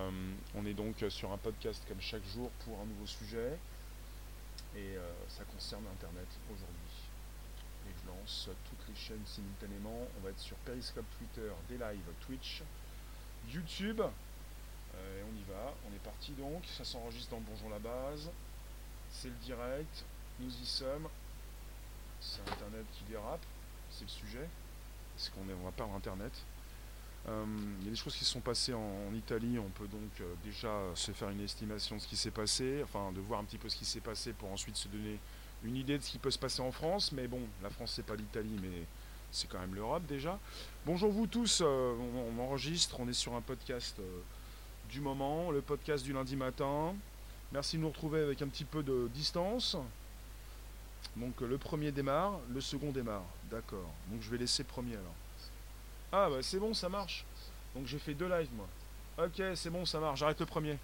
Euh, on est donc sur un podcast comme chaque jour pour un nouveau sujet. Et euh, ça concerne Internet aujourd'hui. Et je lance toutes les chaînes simultanément. On va être sur Periscope, Twitter, des lives, Twitch, YouTube. Euh, et on y va. On est parti donc. Ça s'enregistre dans Bonjour la base. C'est le direct. Nous y sommes. C'est Internet qui dérape. C'est le sujet. Parce qu'on on va parler Internet. Euh, il y a des choses qui se sont passées en, Italie. On peut donc euh, déjà se faire une estimation de ce qui s'est passé, enfin de voir un petit peu ce qui s'est passé pour ensuite se donner une idée de ce qui peut se passer en France. Mais bon, la France c'est pas l'Italie, mais c'est quand même l'Europe déjà. Bonjour vous tous, euh, on, enregistre, on est sur un podcast du moment, le podcast du lundi matin. Merci de nous retrouver avec un petit peu de distance. Donc le premier démarre, le second démarre. D'accord. Donc je vais laisser premier alors. Ah bah c'est bon, ça marche. Donc j'ai fait deux lives moi. Ok, c'est bon, ça marche, j'arrête le premier.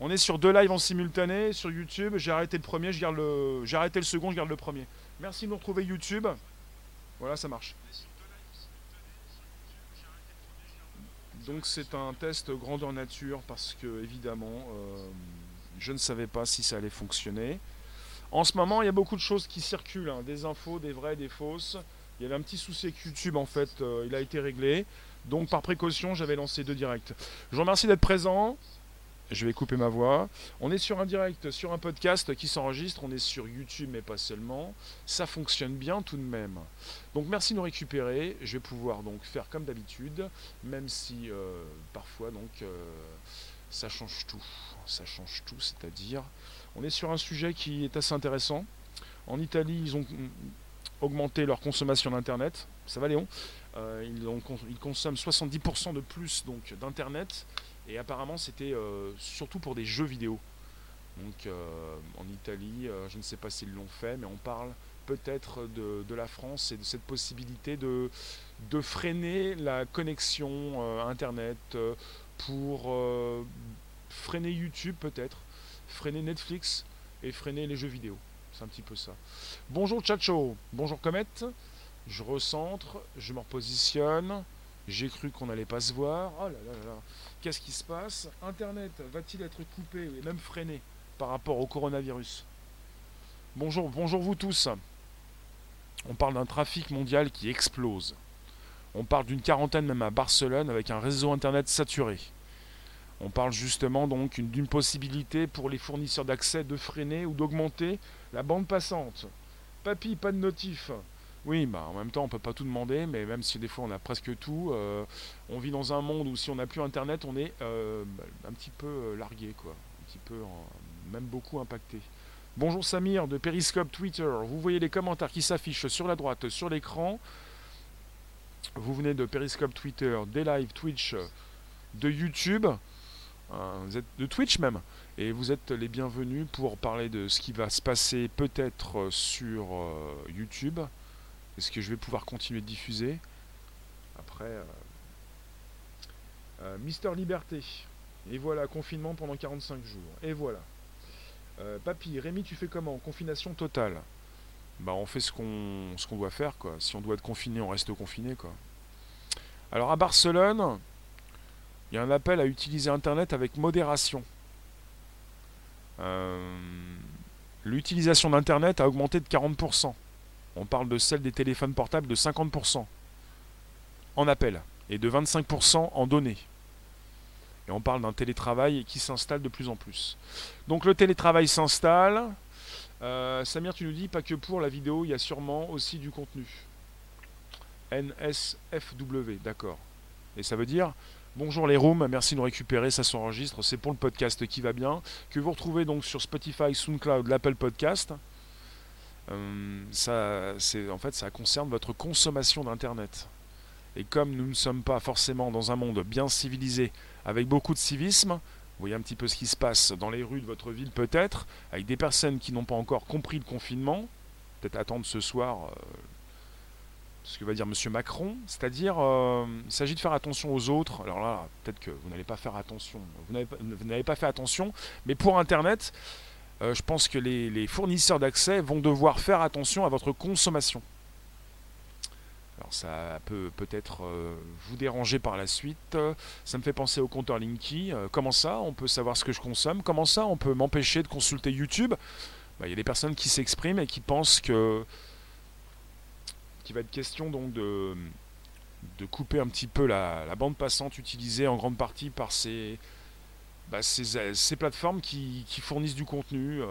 On est sur deux lives en simultané sur YouTube. J'ai arrêté le premier, je le. J'ai arrêté le second, je garde le premier. Merci de nous retrouver YouTube. Voilà, ça marche. Donc c'est un test grandeur nature parce que évidemment euh, je ne savais pas si ça allait fonctionner. En ce moment il y a beaucoup de choses qui circulent, hein. des infos, des vraies, des fausses. Il y avait un petit souci avec YouTube en fait, euh, il a été réglé. Donc par précaution, j'avais lancé deux directs. Je vous remercie d'être présent. Je vais couper ma voix. On est sur un direct, sur un podcast qui s'enregistre. On est sur YouTube, mais pas seulement. Ça fonctionne bien tout de même. Donc merci de nous récupérer. Je vais pouvoir donc faire comme d'habitude, même si euh, parfois donc euh, ça change tout. Ça change tout, c'est-à-dire on est sur un sujet qui est assez intéressant. En Italie, ils ont augmenter leur consommation d'Internet. Ça va Léon? Euh, ils, consomment 70% de plus donc d'Internet. Et apparemment c'était euh, surtout pour des jeux vidéo. Donc euh, en Italie, je ne sais pas s'ils l'ont fait, mais on parle peut-être de, la France et de cette possibilité de freiner la connexion Internet pour freiner YouTube peut-être, freiner Netflix et freiner les jeux vidéo. C'est un petit peu ça. Bonjour Chacho, bonjour Comet. Je recentre, je me repositionne. J'ai cru qu'on n'allait pas se voir. Oh là là là Qu'est-ce qui se passe? Internet va-t-il être coupé et même freiné par rapport au coronavirus? Bonjour, bonjour vous tous. On parle d'un trafic mondial qui explose. On parle d'une quarantaine même à Barcelone avec un réseau internet saturé. On parle justement donc d'une possibilité pour les fournisseurs d'accès de freiner ou d'augmenter la bande passante. Papy, pas de notif. Oui, bah en même temps, on peut pas tout demander, mais même si des fois on a presque tout, euh, on vit dans un monde où si on n'a plus Internet, on est euh, un petit peu euh, largué, quoi. Un petit peu, même beaucoup impacté. Bonjour Samir de Periscope Twitter. Vous voyez les commentaires qui s'affichent sur la droite sur l'écran. Vous venez de Periscope Twitter, des lives Twitch, de YouTube. vous êtes de Twitch même? Et vous êtes les bienvenus pour parler de ce qui va se passer peut-être sur euh, YouTube. Est-ce que je vais pouvoir continuer de diffuser? Après, euh, euh, Mister Liberté. Et voilà, confinement pendant 45 jours. Et voilà. Papy, Rémi, tu fais comment? Confination totale. Bah on fait ce qu'on ce qu'on doit faire quoi. Si on doit être confiné, on reste confiné quoi. Alors à Barcelone, il y a un appel à utiliser internet avec modération. Euh, l'utilisation d'Internet a augmenté de 40%. On parle de celle des téléphones portables de 50% en appel et de 25% en données. Et on parle d'un télétravail qui s'installe de plus en plus. Donc le télétravail s'installe. Euh, Samir, tu nous dis pas que pour la vidéo, il y a sûrement aussi du contenu. NSFW, d'accord. Et ça veut dire Bonjour les rooms, merci de nous récupérer, ça s'enregistre, c'est pour le podcast qui va bien, que vous retrouvez donc sur Spotify, SoundCloud, l'Apple Podcast. Euh, ça, en fait, ça concerne votre consommation d'Internet. Et comme nous ne sommes pas forcément dans un monde bien civilisé, avec beaucoup de civisme, vous voyez un petit peu ce qui se passe dans les rues de votre ville peut-être, avec des personnes qui n'ont pas encore compris le confinement, peut-être attendre ce soir euh, ce que va dire M. Macron, c'est-à-dire euh, il s'agit de faire attention aux autres. Alors là, peut-être que vous n'allez pas faire attention, vous n'avez pas fait attention, mais pour Internet, euh, je pense que les, fournisseurs d'accès vont devoir faire attention à votre consommation. Alors ça peut peut-être vous déranger par la suite. Ça me fait penser au compteur Linky. comment ça, on peut savoir ce que je consomme? Comment ça, on peut m'empêcher de consulter YouTube? Bah, Il y a des personnes qui s'expriment et qui pensent que qu'il va être question donc de, de couper un petit peu la, bande passante utilisée en grande partie par ces, bah, ces, plateformes qui, fournissent du contenu.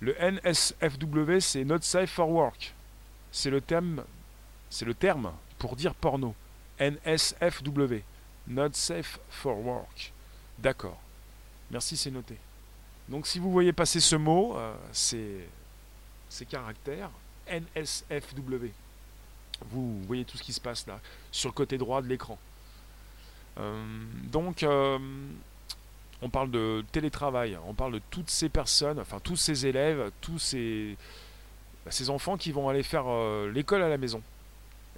Le NSFW, c'est Not Safe for Work. C'est le terme, c'est le terme pour dire porno. NSFW, Not Safe for Work. D'accord. Merci, c'est noté. Donc si vous voyez passer ce mot, euh, c'est ces caractères, NSFW. Vous voyez tout ce qui se passe là, sur le côté droit de l'écran. Euh, donc, euh, on parle de télétravail, on parle de toutes ces personnes, enfin tous ces élèves, tous ces, bah, enfants qui vont aller faire euh, l'école à la maison.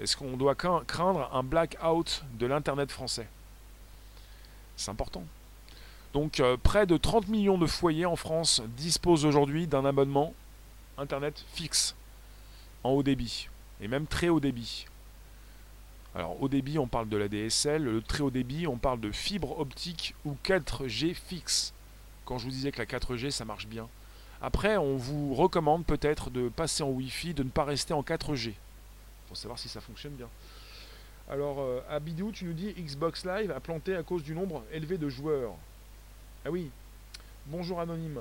Est-ce qu'on doit craindre un blackout de l'Internet français? C'est important. Donc près de 30 millions de foyers en France disposent aujourd'hui d'un abonnement Internet fixe en haut débit, et même très haut débit. Alors au débit, on parle de la DSL, le très haut débit, on parle de fibre optique ou 4G fixe. Quand je vous disais que la 4G, ça marche bien. Après, on vous recommande peut-être de passer en Wi-Fi, de ne pas rester en 4G, pour savoir si ça fonctionne bien. Alors, euh, Abidou, tu nous dis Xbox Live a planté à cause du nombre élevé de joueurs. Ah oui. Bonjour Anonyme.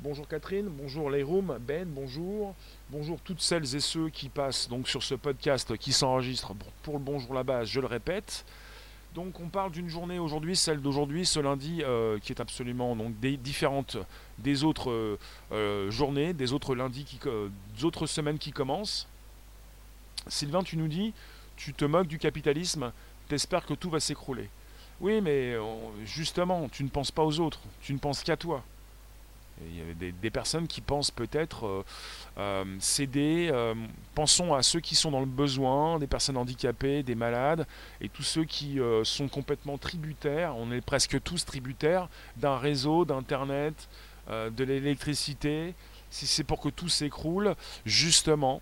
Bonjour Catherine, bonjour Layroom, Ben, bonjour. Bonjour toutes celles et ceux qui passent donc sur ce podcast qui s'enregistre pour le bonjour la base, je le répète. Donc on parle d'une journée aujourd'hui, celle d'aujourd'hui, ce lundi, euh, qui est absolument donc différente des autres euh, euh, journées, des autres lundis, qui, des autres semaines qui commencent. Sylvain, tu nous dis, tu te moques du capitalisme, t'espères que tout va s'écrouler. Oui, mais justement, tu ne penses pas aux autres, tu ne penses qu'à toi. Il y a des, personnes qui pensent peut-être euh, euh, céder. Euh, pensons à ceux qui sont dans le besoin, des personnes handicapées, des malades, et tous ceux qui sont complètement tributaires. On est presque tous tributaires d'un réseau, d'Internet, de l'électricité. Si c'est pour que tout s'écroule, justement,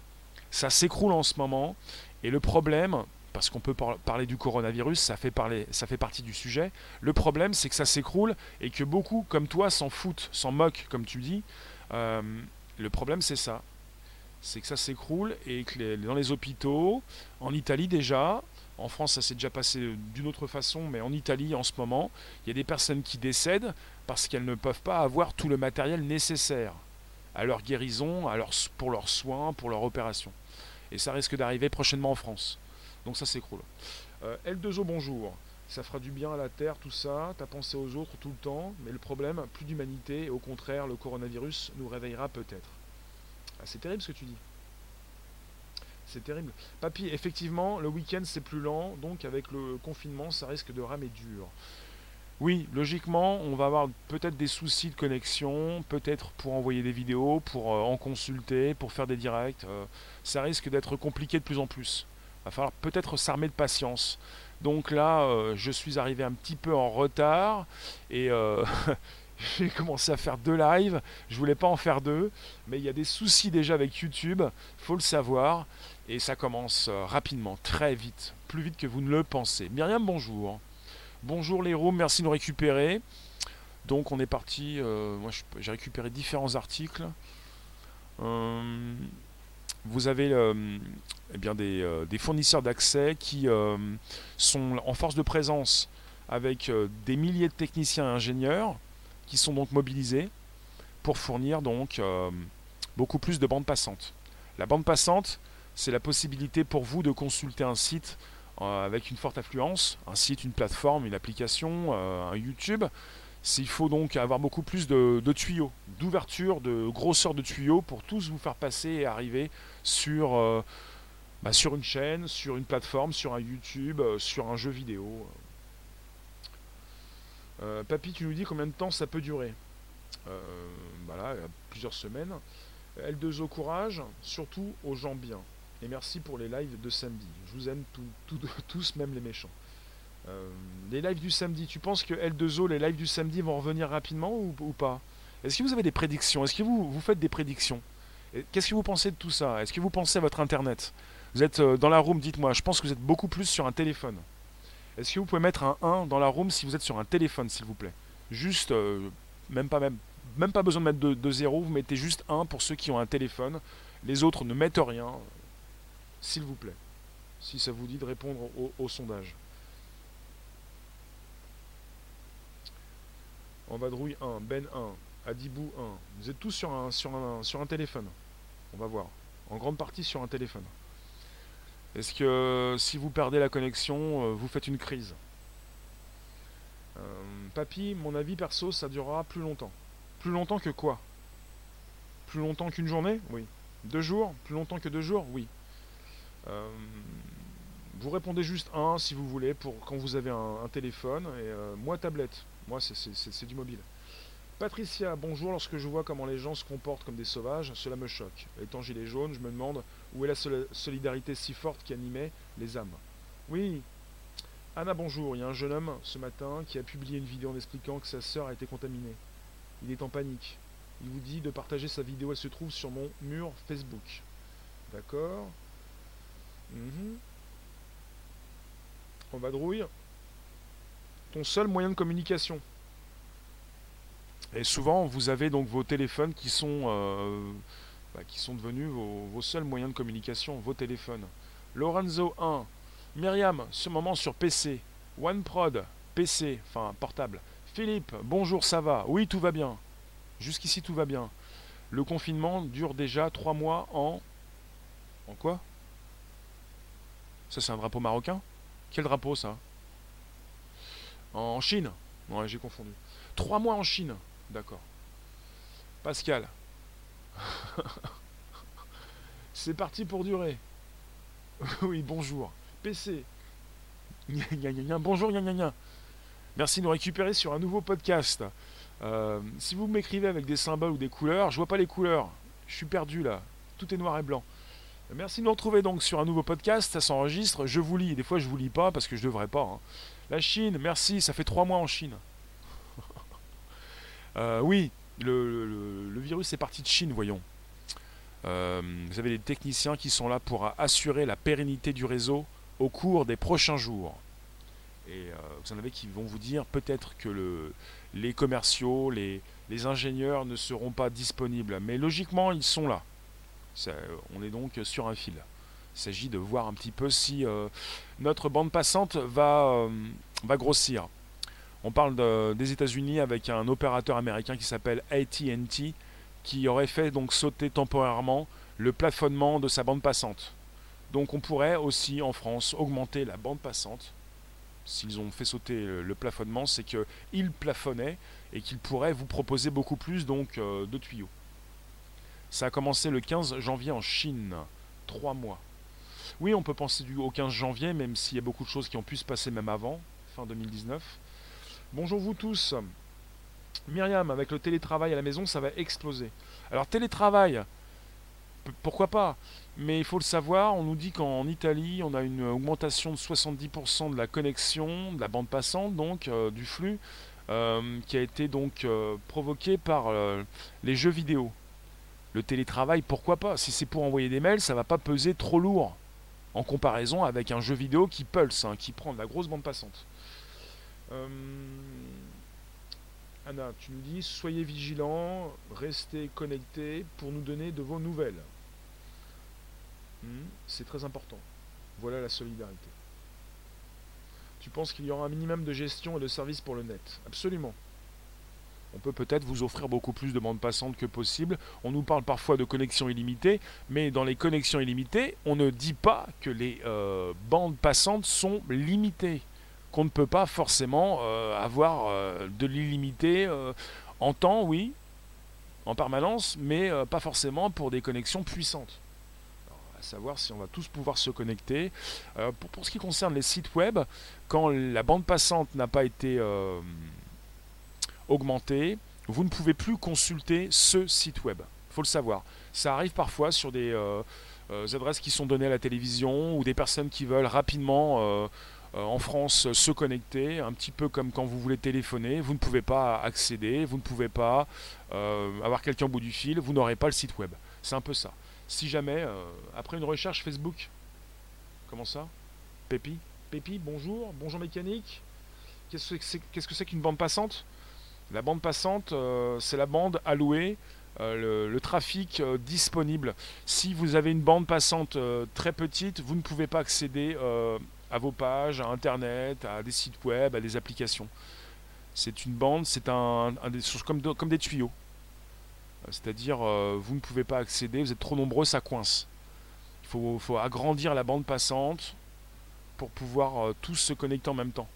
ça s'écroule en ce moment. Et le problème, parce qu'on peut parler du coronavirus, ça fait, partie du sujet. Le problème, c'est que ça s'écroule et que beaucoup, comme toi, s'en foutent, s'en moquent, comme tu dis. Euh, le problème, c'est ça. C'est que ça s'écroule et que dans les hôpitaux, en Italie déjà, en France, ça s'est déjà passé d'une autre façon, mais en Italie, en ce moment, il y a des personnes qui décèdent parce qu'elles ne peuvent pas avoir tout le matériel nécessaire à leur guérison, pour leurs soins, pour leur opération. Et ça risque d'arriver prochainement en France. Donc ça s'écroule. Euh, L2O, bonjour. Ça fera du bien à la Terre, tout ça. T'as pensé aux autres tout le temps. Mais le problème, plus d'humanité. Au contraire, le coronavirus nous réveillera peut-être. Ah, c'est terrible ce que tu dis. C'est terrible. Papy, effectivement, le week-end c'est plus lent. Donc avec le confinement, ça risque de ramer dur. Oui, logiquement, on va avoir peut-être des soucis de connexion, peut-être pour envoyer des vidéos, pour euh, en consulter, pour faire des directs. Euh, ça risque d'être compliqué de plus en plus va falloir peut-être s'armer de patience. Donc là, euh, je suis arrivé un petit peu en retard et euh, j'ai commencé à faire deux lives. Je voulais pas en faire deux, mais il y a des soucis déjà avec YouTube, faut le savoir, et ça commence euh, rapidement, très vite, plus vite que vous ne le pensez. Myriam, bonjour. Bonjour les rooms, merci de nous récupérer. Donc on est parti, moi j'ai récupéré différents articles vous avez eh bien euh, des, fournisseurs d'accès qui euh, sont en force de présence avec des milliers de techniciens et ingénieurs qui sont donc mobilisés pour fournir donc beaucoup plus de bandes passantes. La bande passante, c'est la possibilité pour vous de consulter un site avec une forte affluence, un site, une plateforme, une application, un YouTube, il faut donc avoir beaucoup plus de, tuyaux, d'ouverture, de grosseur de tuyaux pour tous vous faire passer et arriver sur, euh, bah, sur une chaîne, sur une plateforme, sur un YouTube, euh, sur un jeu vidéo. Euh, papy, tu nous dis combien de temps ça peut durer? Voilà, plusieurs semaines. L2O courage, surtout aux gens bien. Et merci pour les lives de samedi. Je vous aime tous, même les méchants. Euh, les lives du samedi, tu penses que L2O, les lives du samedi vont revenir rapidement ou, pas? Est-ce que vous avez des prédictions? Est-ce que vous faites des prédictions? Qu'est-ce que vous pensez de tout ça? Est-ce que vous pensez à votre Internet? Vous êtes euh, dans la room, dites-moi. Je pense que vous êtes beaucoup plus sur un téléphone. Est-ce que vous pouvez mettre un 1 dans la room si vous êtes sur un téléphone, s'il vous plaît? Juste, euh, même pas même, même pas besoin de mettre de, 0, vous mettez juste 1 pour ceux qui ont un téléphone. Les autres ne mettent rien, s'il vous plaît. Si ça vous dit de répondre au, sondage. En vadrouille 1, Ben 1, Adibou 1. Vous êtes tous sur un, sur sur un téléphone. On va voir. En grande partie sur un téléphone. Est-ce que si vous perdez la connexion, euh, vous faites une crise euh, Papy, mon avis perso, ça durera plus longtemps. Plus longtemps que quoi? Plus longtemps qu'une journée? Oui. Deux jours? Plus longtemps que deux jours? Oui. Euh, vous répondez juste un si vous voulez quand vous avez un, téléphone et moi tablette. Moi c'est du mobile. Patricia, bonjour. Lorsque je vois comment les gens se comportent comme des sauvages, cela me choque. Étant gilet jaune, je me demande où est la solidarité si forte qui animait les âmes? Oui. Anna, bonjour. Il y a un jeune homme ce matin qui a publié une vidéo en expliquant que sa sœur a été contaminée. Il est en panique. Il vous dit de partager sa vidéo. Elle se trouve sur mon mur Facebook. D'accord. Mhm. On va drouille. Ton seul moyen de communication. Et souvent, vous avez donc vos téléphones qui sont, euh, bah, qui sont devenus vos, seuls moyens de communication, vos téléphones. Lorenzo 1, Myriam, ce moment sur PC. OneProd, PC, enfin portable. Philippe, bonjour, ça va? Oui, tout va bien. Jusqu'ici, tout va bien. Le confinement dure déjà trois mois en. En quoi? Ça, c'est un drapeau marocain? Quel drapeau, ça? En Chine? Ouais, j'ai confondu. Trois mois en Chine. D'accord. Pascal. C'est parti pour durer. oui, bonjour. PC. bonjour, Merci de nous récupérer sur un nouveau podcast. Euh, si vous m'écrivez avec des symboles ou des couleurs, je vois pas les couleurs. Je suis perdu là. Tout est noir et blanc. Merci de nous retrouver donc sur un nouveau podcast. Ça s'enregistre. Je vous lis. Des fois, je vous lis pas parce que je devrais pas. Hein. La Chine, merci. Ça fait trois mois en Chine. Euh, oui, le, virus est parti de Chine, voyons. Euh, vous avez des techniciens qui sont là pour assurer la pérennité du réseau au cours des prochains jours. Et euh, vous en avez qui vont vous dire peut-être que les commerciaux, les, ingénieurs ne seront pas disponibles. Mais logiquement, ils sont là. on est donc sur un fil. Il s'agit de voir un petit peu si notre bande passante va grossir. On parle des États-Unis avec un opérateur américain qui s'appelle AT&T qui aurait fait donc sauter temporairement le plafonnement de sa bande passante. Donc on pourrait aussi en France augmenter la bande passante. S'ils ont fait sauter le plafonnement, c'est qu'ils plafonnaient et qu'ils pourraient vous proposer beaucoup plus donc euh, de tuyaux. Ça a commencé le 15 janvier en Chine. Trois mois. Oui, on peut penser au 15 janvier, même s'il y a beaucoup de choses qui ont pu se passer même avant, fin 2019. Bonjour vous tous. Myriam, avec le télétravail à la maison, ça va exploser. Alors télétravail, pourquoi pas? Mais il faut le savoir, on nous dit qu'en Italie, on a une augmentation de 70% de la connexion, de la bande passante, donc euh, du flux, euh, qui a été donc euh, provoqué par les jeux vidéo. Le télétravail, pourquoi pas? Si c'est pour envoyer des mails, ça va pas peser trop lourd en comparaison avec un jeu vidéo qui pulse, hein, qui prend de la grosse bande passante. Euh, Anna, tu nous dis soyez vigilants, restez connectés pour nous donner de vos nouvelles. Hmm, c'est très important. Voilà la solidarité. Tu penses qu'il y aura un minimum de gestion et de service pour le net? Absolument. On peut peut-être vous offrir beaucoup plus de bandes passantes que possible. On nous parle parfois de connexions illimitées, mais dans les connexions illimitées, on ne dit pas que les euh, bandes passantes sont limitées qu'on ne peut pas forcément euh, avoir euh, de l'illimité euh, en temps, oui, en permanence, mais pas forcément pour des connexions puissantes. à savoir si on va tous pouvoir se connecter. Pour, pour, ce qui concerne les sites web, quand la bande passante n'a pas été augmentée, vous ne pouvez plus consulter ce site web. Faut le savoir. Ça arrive parfois sur des adresses qui sont données à la télévision ou des personnes qui veulent rapidement en France se connecter, un petit peu comme quand vous voulez téléphoner, vous ne pouvez pas accéder, vous ne pouvez pas euh, avoir quelqu'un au bout du fil, vous n'aurez pas le site web. C'est un peu ça. Si jamais, euh, après une recherche Facebook, Comment ça? Pépi? Pépi, bonjour. Bonjour mécanique. Qu'est-ce que c'est qu'une bande passante? La bande passante, euh, c'est la bande allouée, euh, le, trafic euh, disponible. Si vous avez une bande passante très petite, vous ne pouvez pas accéder à vos pages, à Internet, à des sites web, à des applications. C'est une bande, c'est un, des, comme, comme des tuyaux. C'est-à-dire, vous ne pouvez pas accéder, vous êtes trop nombreux, ça coince. Il faut, faut agrandir la bande passante pour pouvoir tous se connecter en même temps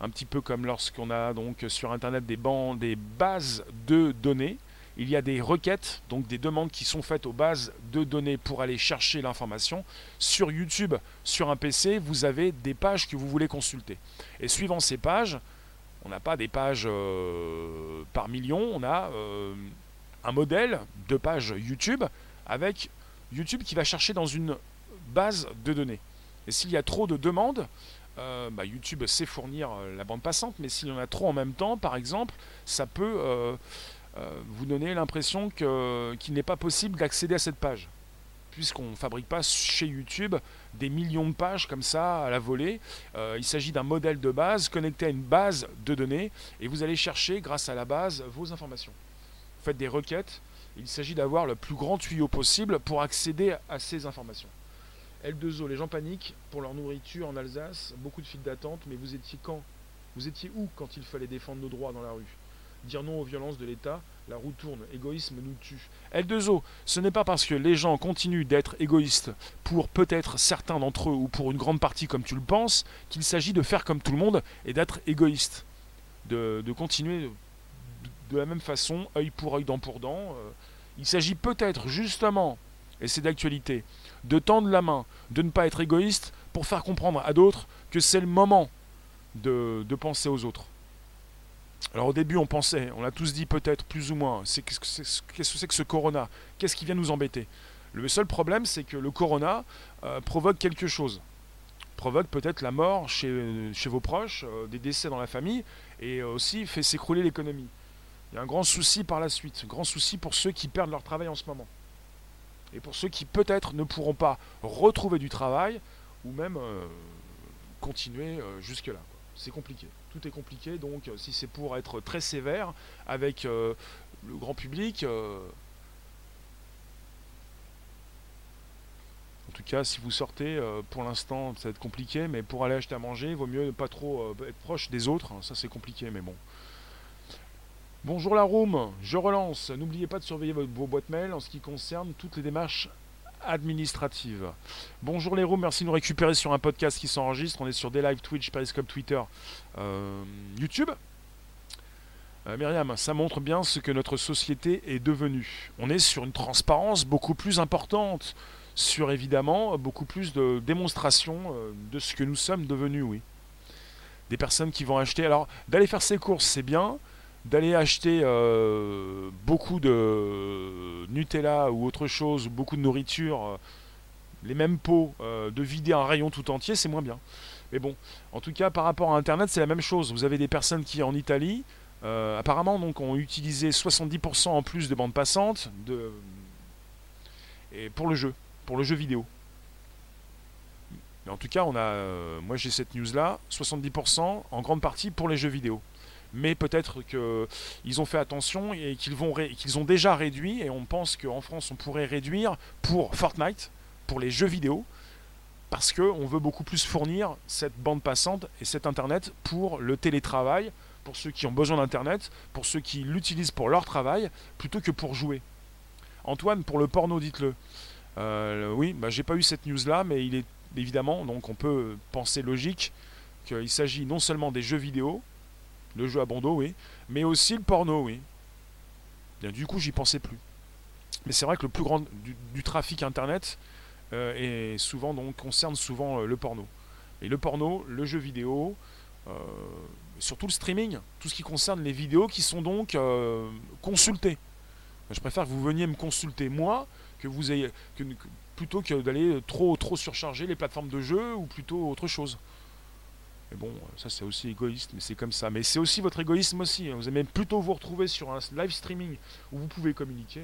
un petit peu comme lorsqu'on a donc sur internet des, des bases de données. Il y a des requêtes, donc des demandes qui sont faites aux bases de données pour aller chercher l'information. Sur YouTube, sur un PC, vous avez des pages que vous voulez consulter. Et suivant ces pages, on n'a pas des pages euh, par million, on a euh, un modèle de page YouTube avec YouTube qui va chercher dans une base de données. Et s'il y a trop de demandes, euh, bah, YouTube sait fournir la bande passante, mais s'il y en a trop en même temps, par exemple, ça peut vous donner l'impression qu'il n'est pas possible d'accéder à cette page. Puisqu'on ne fabrique pas chez YouTube des millions de pages comme ça à la volée. il s'agit d'un modèle de base connecté à une base de données et vous allez chercher grâce à la base vos informations. Vous faites des requêtes. Il s'agit d'avoir le plus grand tuyau possible pour accéder à ces informations. L2O, les gens paniquent pour leur nourriture en Alsace, beaucoup de files d'attente, mais vous étiez quand? Vous étiez où quand il fallait défendre nos droits dans la rue? Dire non aux violences de l'État, la roue tourne, égoïsme nous tue. L2O, ce n'est pas parce que les gens continuent d'être égoïstes pour peut-être certains d'entre eux ou pour une grande partie comme tu le penses, qu'il s'agit de faire comme tout le monde et d'être égoïste. De, continuer de, la même façon, œil pour œil, dent pour dent. Euh. il s'agit peut-être justement, et c'est d'actualité, de tendre la main, de ne pas être égoïste pour faire comprendre à d'autres que c'est le moment de, penser aux autres. Alors au début on pensait, on l'a tous dit peut-être plus ou moins, c'est qu'est-ce que c'est que ce corona? Qu'est-ce qui vient nous embêter? Le seul problème c'est que le corona euh, provoque quelque chose. Provoque peut-être la mort chez, vos proches, euh, des décès dans la famille, et aussi fait s'écrouler l'économie. Il y a un grand souci par la suite, un grand souci pour ceux qui perdent leur travail en ce moment. Et pour ceux qui peut-être ne pourront pas retrouver du travail ou même euh, continuer jusque-là. C'est compliqué. Tout est compliqué, donc euh, si c'est pour être très sévère avec le grand public, en tout cas si vous sortez, pour l'instant ça va être compliqué, mais pour aller acheter à manger, vaut mieux ne pas trop être proche des autres, ça c'est compliqué, mais bon. Bonjour la room, je relance. N'oubliez pas de surveiller vos boîtes mail en ce qui concerne toutes les démarches administratives. Bonjour les rooms, merci de nous récupérer sur un podcast qui s'enregistre. On est sur des lives Twitch, Periscope, Twitter, euh, YouTube. Euh, Myriam, ça montre bien ce que notre société est devenue. On est sur une transparence beaucoup plus importante, sur évidemment beaucoup plus de démonstration euh, de ce que nous sommes devenus, oui. Des personnes qui vont acheter. Alors, d'aller faire ses courses, c'est bien d'aller acheter euh, beaucoup de Nutella ou autre chose, ou beaucoup de nourriture, euh, les mêmes pots, euh, de vider un rayon tout entier, c'est moins bien. Mais bon, en tout cas, par rapport à Internet, c'est la même chose. Vous avez des personnes qui, en Italie, apparemment, donc, ont utilisé 70% en plus de bandes passantes de... pour le jeu, pour le jeu vidéo. En tout cas, on a, moi j'ai cette news là, 70% en grande partie pour les jeux vidéo mais peut-être qu'ils ont fait attention et qu'ils qu'ils ont déjà réduit et on pense qu'en France on pourrait réduire pour Fortnite, pour les jeux vidéo, parce qu'on veut beaucoup plus fournir cette bande passante et cet internet pour le télétravail, pour ceux qui ont besoin d'internet, pour ceux qui l'utilisent pour leur travail, plutôt que pour jouer. Antoine, pour le porno, dites-le. Euh, oui, bah, j'ai pas eu cette news là, mais il est évidemment, donc on peut penser logique qu'il s'agit non seulement des jeux vidéo, le jeu à bandeau, oui. Mais aussi le porno, oui. Du coup, j'y pensais plus. Mais c'est vrai que le plus grand du, trafic internet euh, est souvent donc concerne souvent euh, le porno. Et le porno, le jeu vidéo, euh, surtout le streaming, tout ce qui concerne les vidéos qui sont donc consultées. Je préfère que vous veniez me consulter moi que vous ayez plutôt que d'aller trop trop surcharger les plateformes de jeu ou plutôt autre chose. Mais bon, ça c'est aussi égoïste, mais c'est comme ça. Mais c'est aussi votre égoïsme aussi. Hein. Vous aimez plutôt vous retrouver sur un live streaming où vous pouvez communiquer.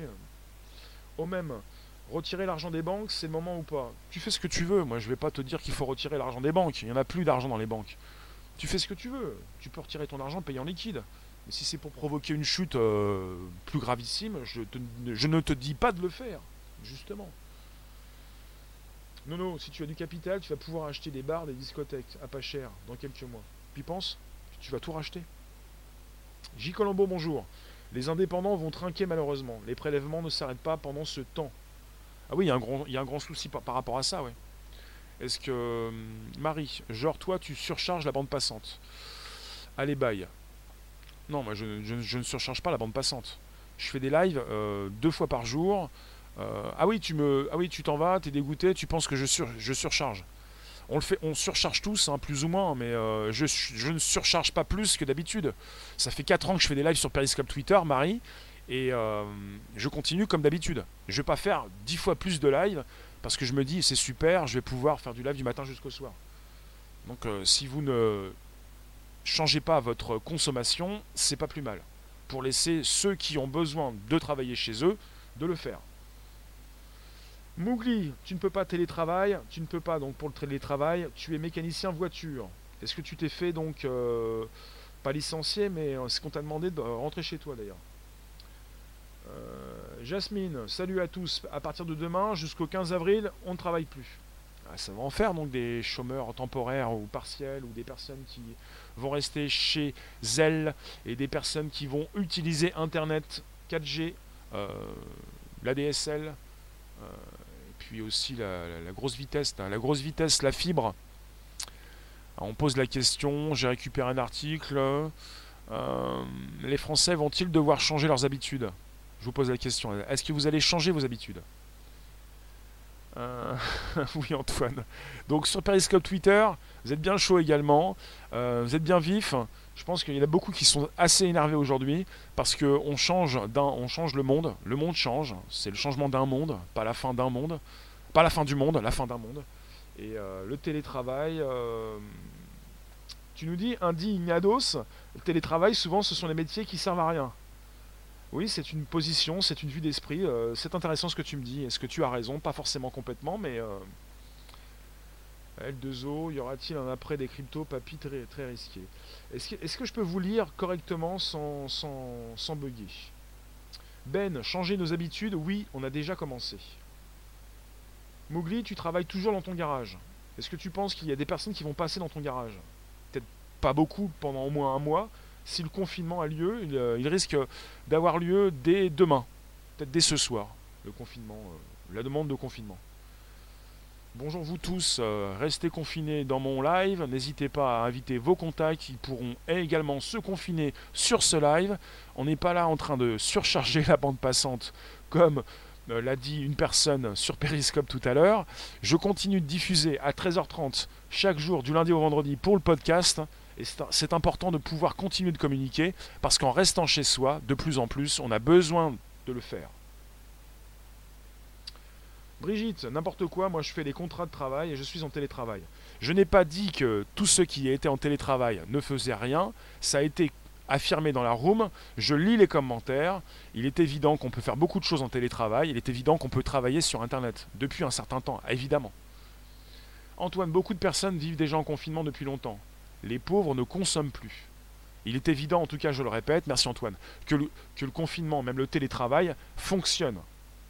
Au même, Retirer l'argent des banques, c'est le moment ou pas? Tu fais ce que tu veux. Moi, je vais pas te dire qu'il faut retirer l'argent des banques. Il n'y en a plus d'argent dans les banques. Tu fais ce que tu veux. Tu peux retirer ton argent payé en liquide. Mais si c'est pour provoquer une chute euh, plus gravissime, je, je, ne te dis pas de le faire, justement. Non, non, si tu as du capital, tu vas pouvoir acheter des bars, des discothèques à pas cher dans quelques mois. Puis pense, tu vas tout racheter. J. Colombo, bonjour. Les indépendants vont trinquer malheureusement. Les prélèvements ne s'arrêtent pas pendant ce temps. Ah oui, il y, a un grand, y a un grand souci par, rapport à ça, ouais. Est-ce que. Hum, Marie, genre toi, tu surcharges la bande passante? Allez, bye. Non, moi, je, ne surcharge pas la bande passante. Je fais des lives euh, deux fois par jour. Euh, ah oui, tu me, ah oui, tu t'en vas, t'es dégoûté, tu penses que je, je surcharge. On le fait, on surcharge tous, hein, plus ou moins, mais euh, je, ne surcharge pas plus que d'habitude. Ça fait 4 ans que je fais des lives sur Periscope Twitter, Marie, et euh, je continue comme d'habitude. Je vais pas faire 10 fois plus de live parce que je me dis c'est super, je vais pouvoir faire du live du matin jusqu'au soir. Donc si vous ne changez pas votre consommation, c'est pas plus mal. Pour laisser ceux qui ont besoin de travailler chez eux de le faire. Mougli, tu ne peux pas télétravail, tu ne peux pas donc pour le télétravail, tu es mécanicien voiture. Est-ce que tu t'es fait donc euh, pas licencié, mais est-ce qu'on t'a demandé de rentrer chez toi d'ailleurs? Euh, Jasmine, salut à tous. À partir de demain jusqu'au 15 avril, on ne travaille plus. Ah, ça va en faire donc des chômeurs temporaires ou partiels ou des personnes qui vont rester chez elles et des personnes qui vont utiliser Internet 4G, euh, l'ADSL, euh, et puis aussi la, grosse vitesse, la grosse vitesse, la fibre. on pose la question, j'ai récupéré un article. les Français vont-ils devoir changer leurs habitudes? Je vous pose la question. Est-ce que vous allez changer vos habitudes? Euh, Oui, Antoine. Donc sur Periscope Twitter, vous êtes bien chaud également. Euh, vous êtes bien vif. Je pense qu'il y en a beaucoup qui sont assez énervés aujourd'hui parce qu'on change, on change le monde. Le monde change. C'est le changement d'un monde, pas la fin d'un monde. Pas la fin du monde, la fin d'un monde. Et euh, le télétravail. tu nous dis, Indi Ignados, le télétravail, souvent, ce sont les métiers qui servent à rien. Oui, c'est une position, c'est une vue d'esprit. Euh, c'est intéressant ce que tu me dis. Est-ce que tu as raison? Pas forcément complètement, mais. Euh, L2O, y aura-t-il un après des cryptos papy très, très risqué? Est-ce que, je peux vous lire correctement sans, sans, sans bugger? Ben, changer nos habitudes Oui, on a déjà commencé. Mowgli, tu travailles toujours dans ton garage. Est-ce que tu penses qu'il y a des personnes qui vont passer dans ton garage? Peut-être pas beaucoup pendant au moins un mois, si le confinement a lieu, il, euh, risque d'avoir lieu dès demain, peut-être dès ce soir, le confinement, euh, la demande de confinement. Bonjour vous tous, euh, restez confinés dans mon live, n'hésitez pas à inviter vos contacts qui pourront également se confiner sur ce live. On n'est pas là en train de surcharger la bande passante comme l'a dit une personne sur Periscope tout à l'heure. Je continue de diffuser à 13h30 chaque jour du lundi au vendredi pour le podcast. Et c'est important de pouvoir continuer de communiquer parce qu'en restant chez soi, de plus en plus, on a besoin de le faire. Brigitte, n'importe quoi, moi je fais des contrats de travail et je suis en télétravail. Je n'ai pas dit que tous ceux qui étaient en télétravail ne faisaient rien, ça a été affirmé dans la room, je lis les commentaires, il est évident qu'on peut faire beaucoup de choses en télétravail, il est évident qu'on peut travailler sur Internet, depuis un certain temps, évidemment. Antoine, beaucoup de personnes vivent déjà en confinement depuis longtemps les pauvres ne consomment plus. Il est évident, en tout cas je le répète, merci Antoine, que le, confinement, même le télétravail, fonctionne.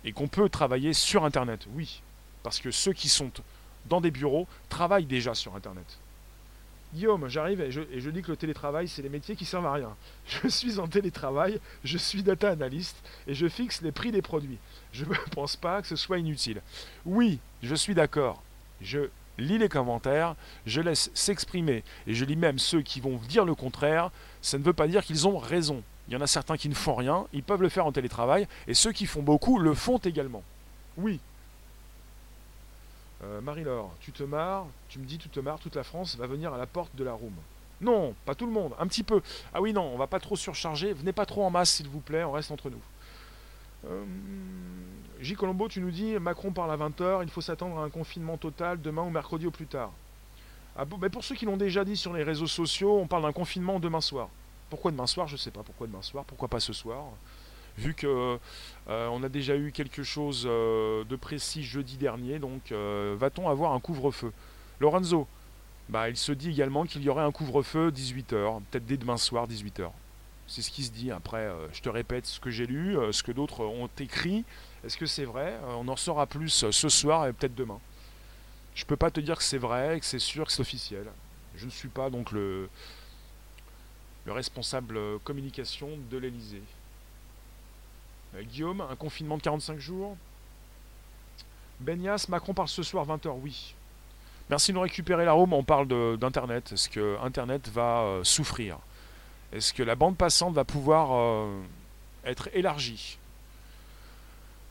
Et qu'on peut travailler sur Internet, oui. Parce que ceux qui sont dans des bureaux travaillent déjà sur Internet. Guillaume, j'arrive et je, dis que le télétravail, c'est les métiers qui servent à rien. Je suis en télétravail, je suis data analyst et je fixe les prix des produits. Je ne pense pas que ce soit inutile. Oui, je suis d'accord. Je lis les commentaires, je laisse s'exprimer, et je lis même ceux qui vont dire le contraire, ça ne veut pas dire qu'ils ont raison. Il y en a certains qui ne font rien, ils peuvent le faire en télétravail, et ceux qui font beaucoup le font également. Oui. Euh, Marie-Laure, tu te marres, tu me dis tu te marres, toute la France va venir à la porte de la room. Non, pas tout le monde, un petit peu. Ah oui, non, on va pas trop surcharger, venez pas trop en masse s'il vous plaît, on reste entre nous. Euh, J. Colombo, tu nous dis Macron parle à 20h, il faut s'attendre à un confinement total demain ou mercredi au plus tard. Ah mais pour ceux qui l'ont déjà dit sur les réseaux sociaux, on parle d'un confinement demain soir. Pourquoi demain soir? Je ne sais pas pourquoi demain soir, pourquoi pas ce soir? Vu que on a déjà eu quelque chose de précis jeudi dernier, donc va-t-on avoir un couvre-feu? Lorenzo, bah, il se dit également qu'il y aurait un couvre-feu 18h, peut-être dès demain soir 18h. C'est ce qui se dit. Après, je te répète ce que j'ai lu, ce que d'autres ont écrit. Est-ce que c'est vrai? On en saura plus ce soir et peut-être demain. Je peux pas te dire que c'est vrai, que c'est sûr, que c'est officiel. Je ne suis pas donc le, le responsable communication de l'Elysée. Euh, Guillaume, un confinement de 45 jours? Benias, Macron parle ce soir 20h, oui. Merci de nous récupérer la room, on parle d'Internet. Est-ce que Internet va euh, souffrir? Est-ce que la bande passante va pouvoir euh, être élargie?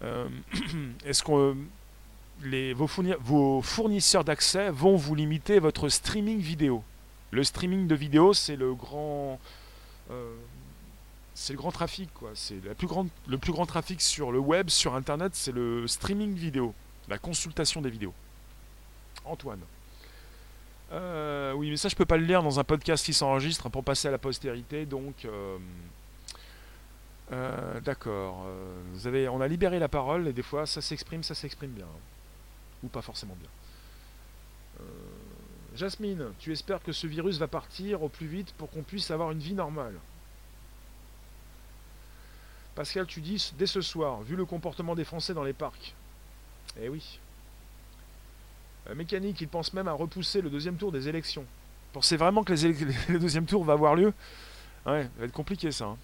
Est-ce que vos fournisseurs d'accès vont vous limiter votre streaming vidéo? Le streaming de vidéos, c'est le grand. Euh, c'est le grand trafic. C'est le plus grand trafic sur le web, sur Internet, c'est le streaming vidéo, la consultation des vidéos. Antoine. Euh, oui, mais ça, je peux pas le lire dans un podcast qui s'enregistre pour passer à la postérité, donc. Euh, d'accord. vous avez, on a libéré la parole et des fois, ça s'exprime, ça s'exprime bien, ou pas forcément bien. Jasmine, tu espères que ce virus va partir au plus vite pour qu'on puisse avoir une vie normale? Pascal, tu dis dès ce soir, vu le comportement des Français dans les parcs. Eh oui. Euh, mécanique, il pense même à repousser le deuxième tour des élections. Pensez vraiment que le deuxième tour va avoir lieu? Ouais, ça va être compliqué ça. Hein.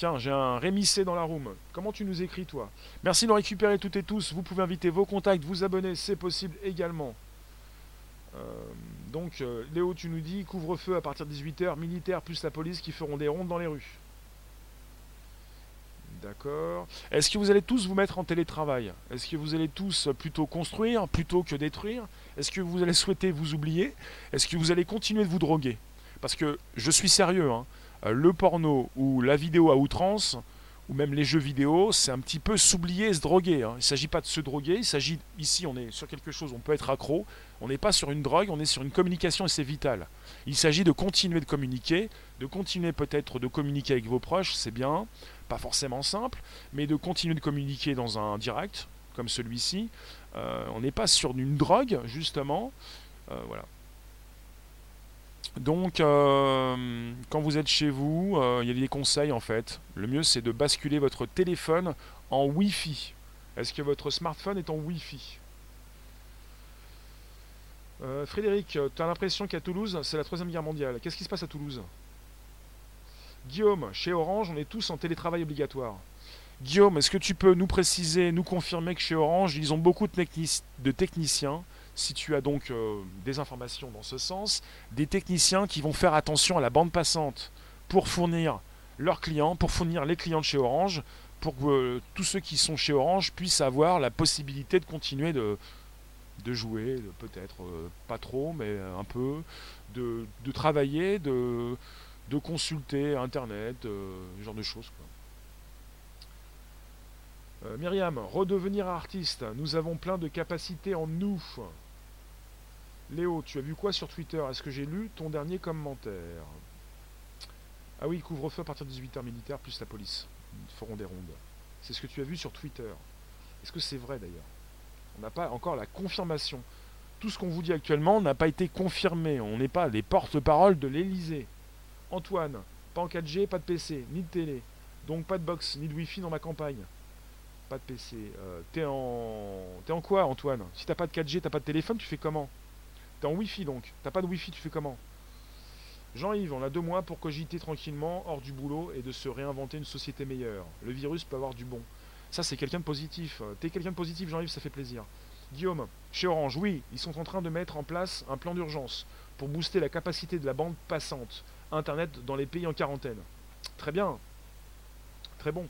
Tiens, j'ai un rémissé dans la room. Comment tu nous écris toi? Merci de récupérer toutes et tous. Vous pouvez inviter vos contacts, vous abonner, c'est possible également. Euh, donc, euh, Léo, tu nous dis couvre-feu à partir de 18h, militaires plus la police qui feront des rondes dans les rues. D'accord. Est-ce que vous allez tous vous mettre en télétravail? Est-ce que vous allez tous plutôt construire plutôt que détruire? Est-ce que vous allez souhaiter vous oublier? Est-ce que vous allez continuer de vous droguer? Parce que je suis sérieux, hein. Euh, le porno ou la vidéo à outrance, ou même les jeux vidéo, c'est un petit peu s'oublier et se droguer. Hein. Il ne s'agit pas de se droguer, il s'agit, ici on est sur quelque chose, on peut être accro, on n'est pas sur une drogue, on est sur une communication et c'est vital. Il s'agit de continuer de communiquer, de continuer peut-être de communiquer avec vos proches, c'est bien, pas forcément simple, mais de continuer de communiquer dans un direct, comme celui-ci. Euh, on n'est pas sur une drogue, justement. Euh, voilà. Donc, euh, quand vous êtes chez vous, euh, il y a des conseils en fait. Le mieux, c'est de basculer votre téléphone en Wi-Fi. Est-ce que votre smartphone est en Wi-Fi? Euh, Frédéric, tu as l'impression qu'à Toulouse, c'est la Troisième Guerre mondiale. Qu'est-ce qui se passe à Toulouse? Guillaume, chez Orange, on est tous en télétravail obligatoire. Guillaume, est-ce que tu peux nous préciser, nous confirmer que chez Orange, ils ont beaucoup de techniciens? Si tu as donc euh, des informations dans ce sens, des techniciens qui vont faire attention à la bande passante pour fournir leurs clients, pour fournir les clients de chez Orange, pour que euh, tous ceux qui sont chez Orange puissent avoir la possibilité de continuer de, de jouer, peut-être euh, pas trop, mais un peu, de, travailler, de, de consulter Internet, ce genre de choses. Myriam, redevenir artiste, nous avons plein de capacités en nous. Léo, tu as vu quoi sur Twitter? Est-ce que j'ai lu ton dernier commentaire? Ah oui, couvre-feu à partir de 18h militaire plus la police. Ils feront des rondes. C'est ce que tu as vu sur Twitter. Est-ce que c'est vrai d'ailleurs? On n'a pas encore la confirmation. Tout ce qu'on vous dit actuellement n'a pas été confirmé. On n'est pas les porte-parole de l'Elysée. Antoine, pas en 4G, pas de PC, ni de télé. Donc pas de box, ni de Wi-Fi dans ma campagne. Pas de PC. Euh, t'es en... T'es en quoi, Antoine? Si t'as pas de 4G, t'as pas de téléphone, tu fais comment? T'es en Wi-Fi donc. T'as pas de Wi-Fi, tu fais comment? Jean-Yves, on a deux mois pour cogiter tranquillement, hors du boulot, et de se réinventer une société meilleure. Le virus peut avoir du bon. Ça, c'est quelqu'un de positif. T'es quelqu'un de positif, Jean-Yves, ça fait plaisir. Guillaume, chez Orange, oui, ils sont en train de mettre en place un plan d'urgence pour booster la capacité de la bande passante Internet dans les pays en quarantaine. Très bien. Très bon.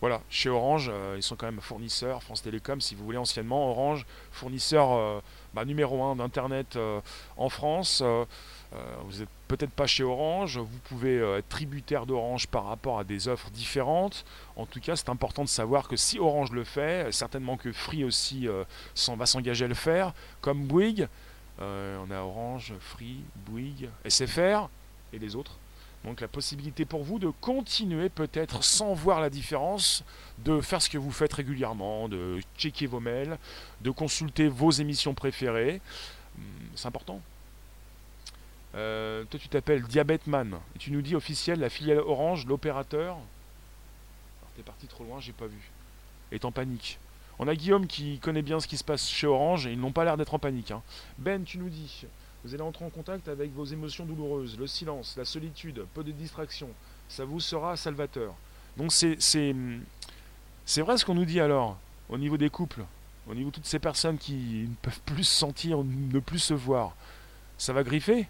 Voilà, chez Orange, euh, ils sont quand même fournisseurs, France Télécom, si vous voulez, anciennement, Orange, fournisseur euh, bah, numéro 1 d'Internet euh, en France. vous n'êtes peut-être pas chez Orange, vous pouvez être tributaire d'Orange par rapport à des offres différentes. En tout cas, c'est important de savoir que si Orange le fait, certainement que Free aussi va s'engager à le faire, comme Bouygues. on a Orange, Free, Bouygues, SFR et les autres. Donc la possibilité pour vous de continuer peut-être sans voir la différence, de faire ce que vous faites régulièrement, de checker vos mails, de consulter vos émissions préférées. Hmm, c'est important. Euh, toi tu t'appelles Diabetman et tu nous dis officiel la filiale Orange, l'opérateur. T'es parti trop loin, j'ai pas vu. Est en panique. On a Guillaume qui connaît bien ce qui se passe chez Orange et ils n'ont pas l'air d'être en panique. hein. Ben, tu nous dis, vous allez entrer en contact avec vos émotions douloureuses, le silence, la solitude, peu de distraction. Ça vous sera salvateur. Donc c'est vrai ce qu'on nous dit alors au niveau des couples, au niveau de toutes ces personnes qui ne peuvent plus se sentir, ne plus se voir. Ça va griffer?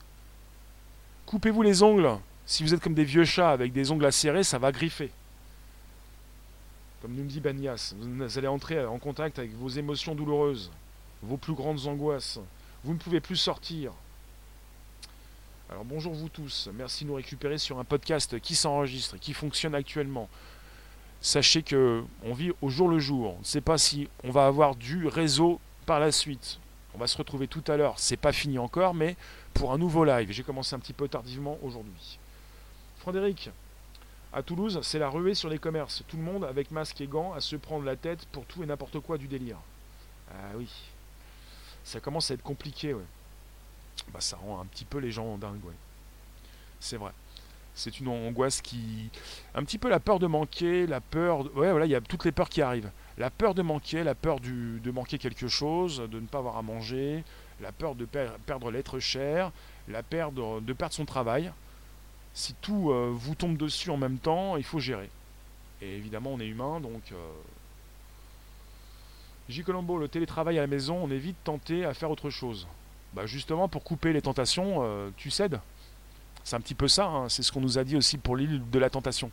Coupez-vous les ongles. Si vous êtes comme des vieux chats avec des ongles acérés, ça va griffer. Comme nous dit Banias, vous allez entrer en contact avec vos émotions douloureuses, vos plus grandes angoisses. Vous ne pouvez plus sortir. Alors bonjour vous tous, merci de nous récupérer sur un podcast qui s'enregistre, qui fonctionne actuellement. Sachez que on vit au jour le jour. On ne sait pas si on va avoir du réseau par la suite. On va se retrouver tout à l'heure. C'est pas fini encore, mais pour un nouveau live. J'ai commencé un petit peu tardivement aujourd'hui. Frédéric, à Toulouse, c'est la ruée sur les commerces. Tout le monde avec masque et gants à se prendre la tête pour tout et n'importe quoi du délire. Ah oui. Ça commence à être compliqué, ouais. Bah ça rend un petit peu les gens dingues. C'est vrai. C'est une angoisse qui. Un petit peu la peur de manquer, la peur. Ouais, voilà, il y a toutes les peurs qui arrivent. La peur de manquer, la peur de manquer quelque chose, de ne pas avoir à manger, la peur de per- perdre l'être cher, la peur de... de perdre son travail. Si tout euh, vous tombe dessus en même temps, il faut gérer. Et évidemment, on est humain, donc. Euh... J. Colombo, le télétravail à la maison, on est vite tenté à faire autre chose. Bah justement, pour couper les tentations, euh, tu cèdes. C'est un petit peu ça, hein, c'est ce qu'on nous a dit aussi pour l'île de la tentation.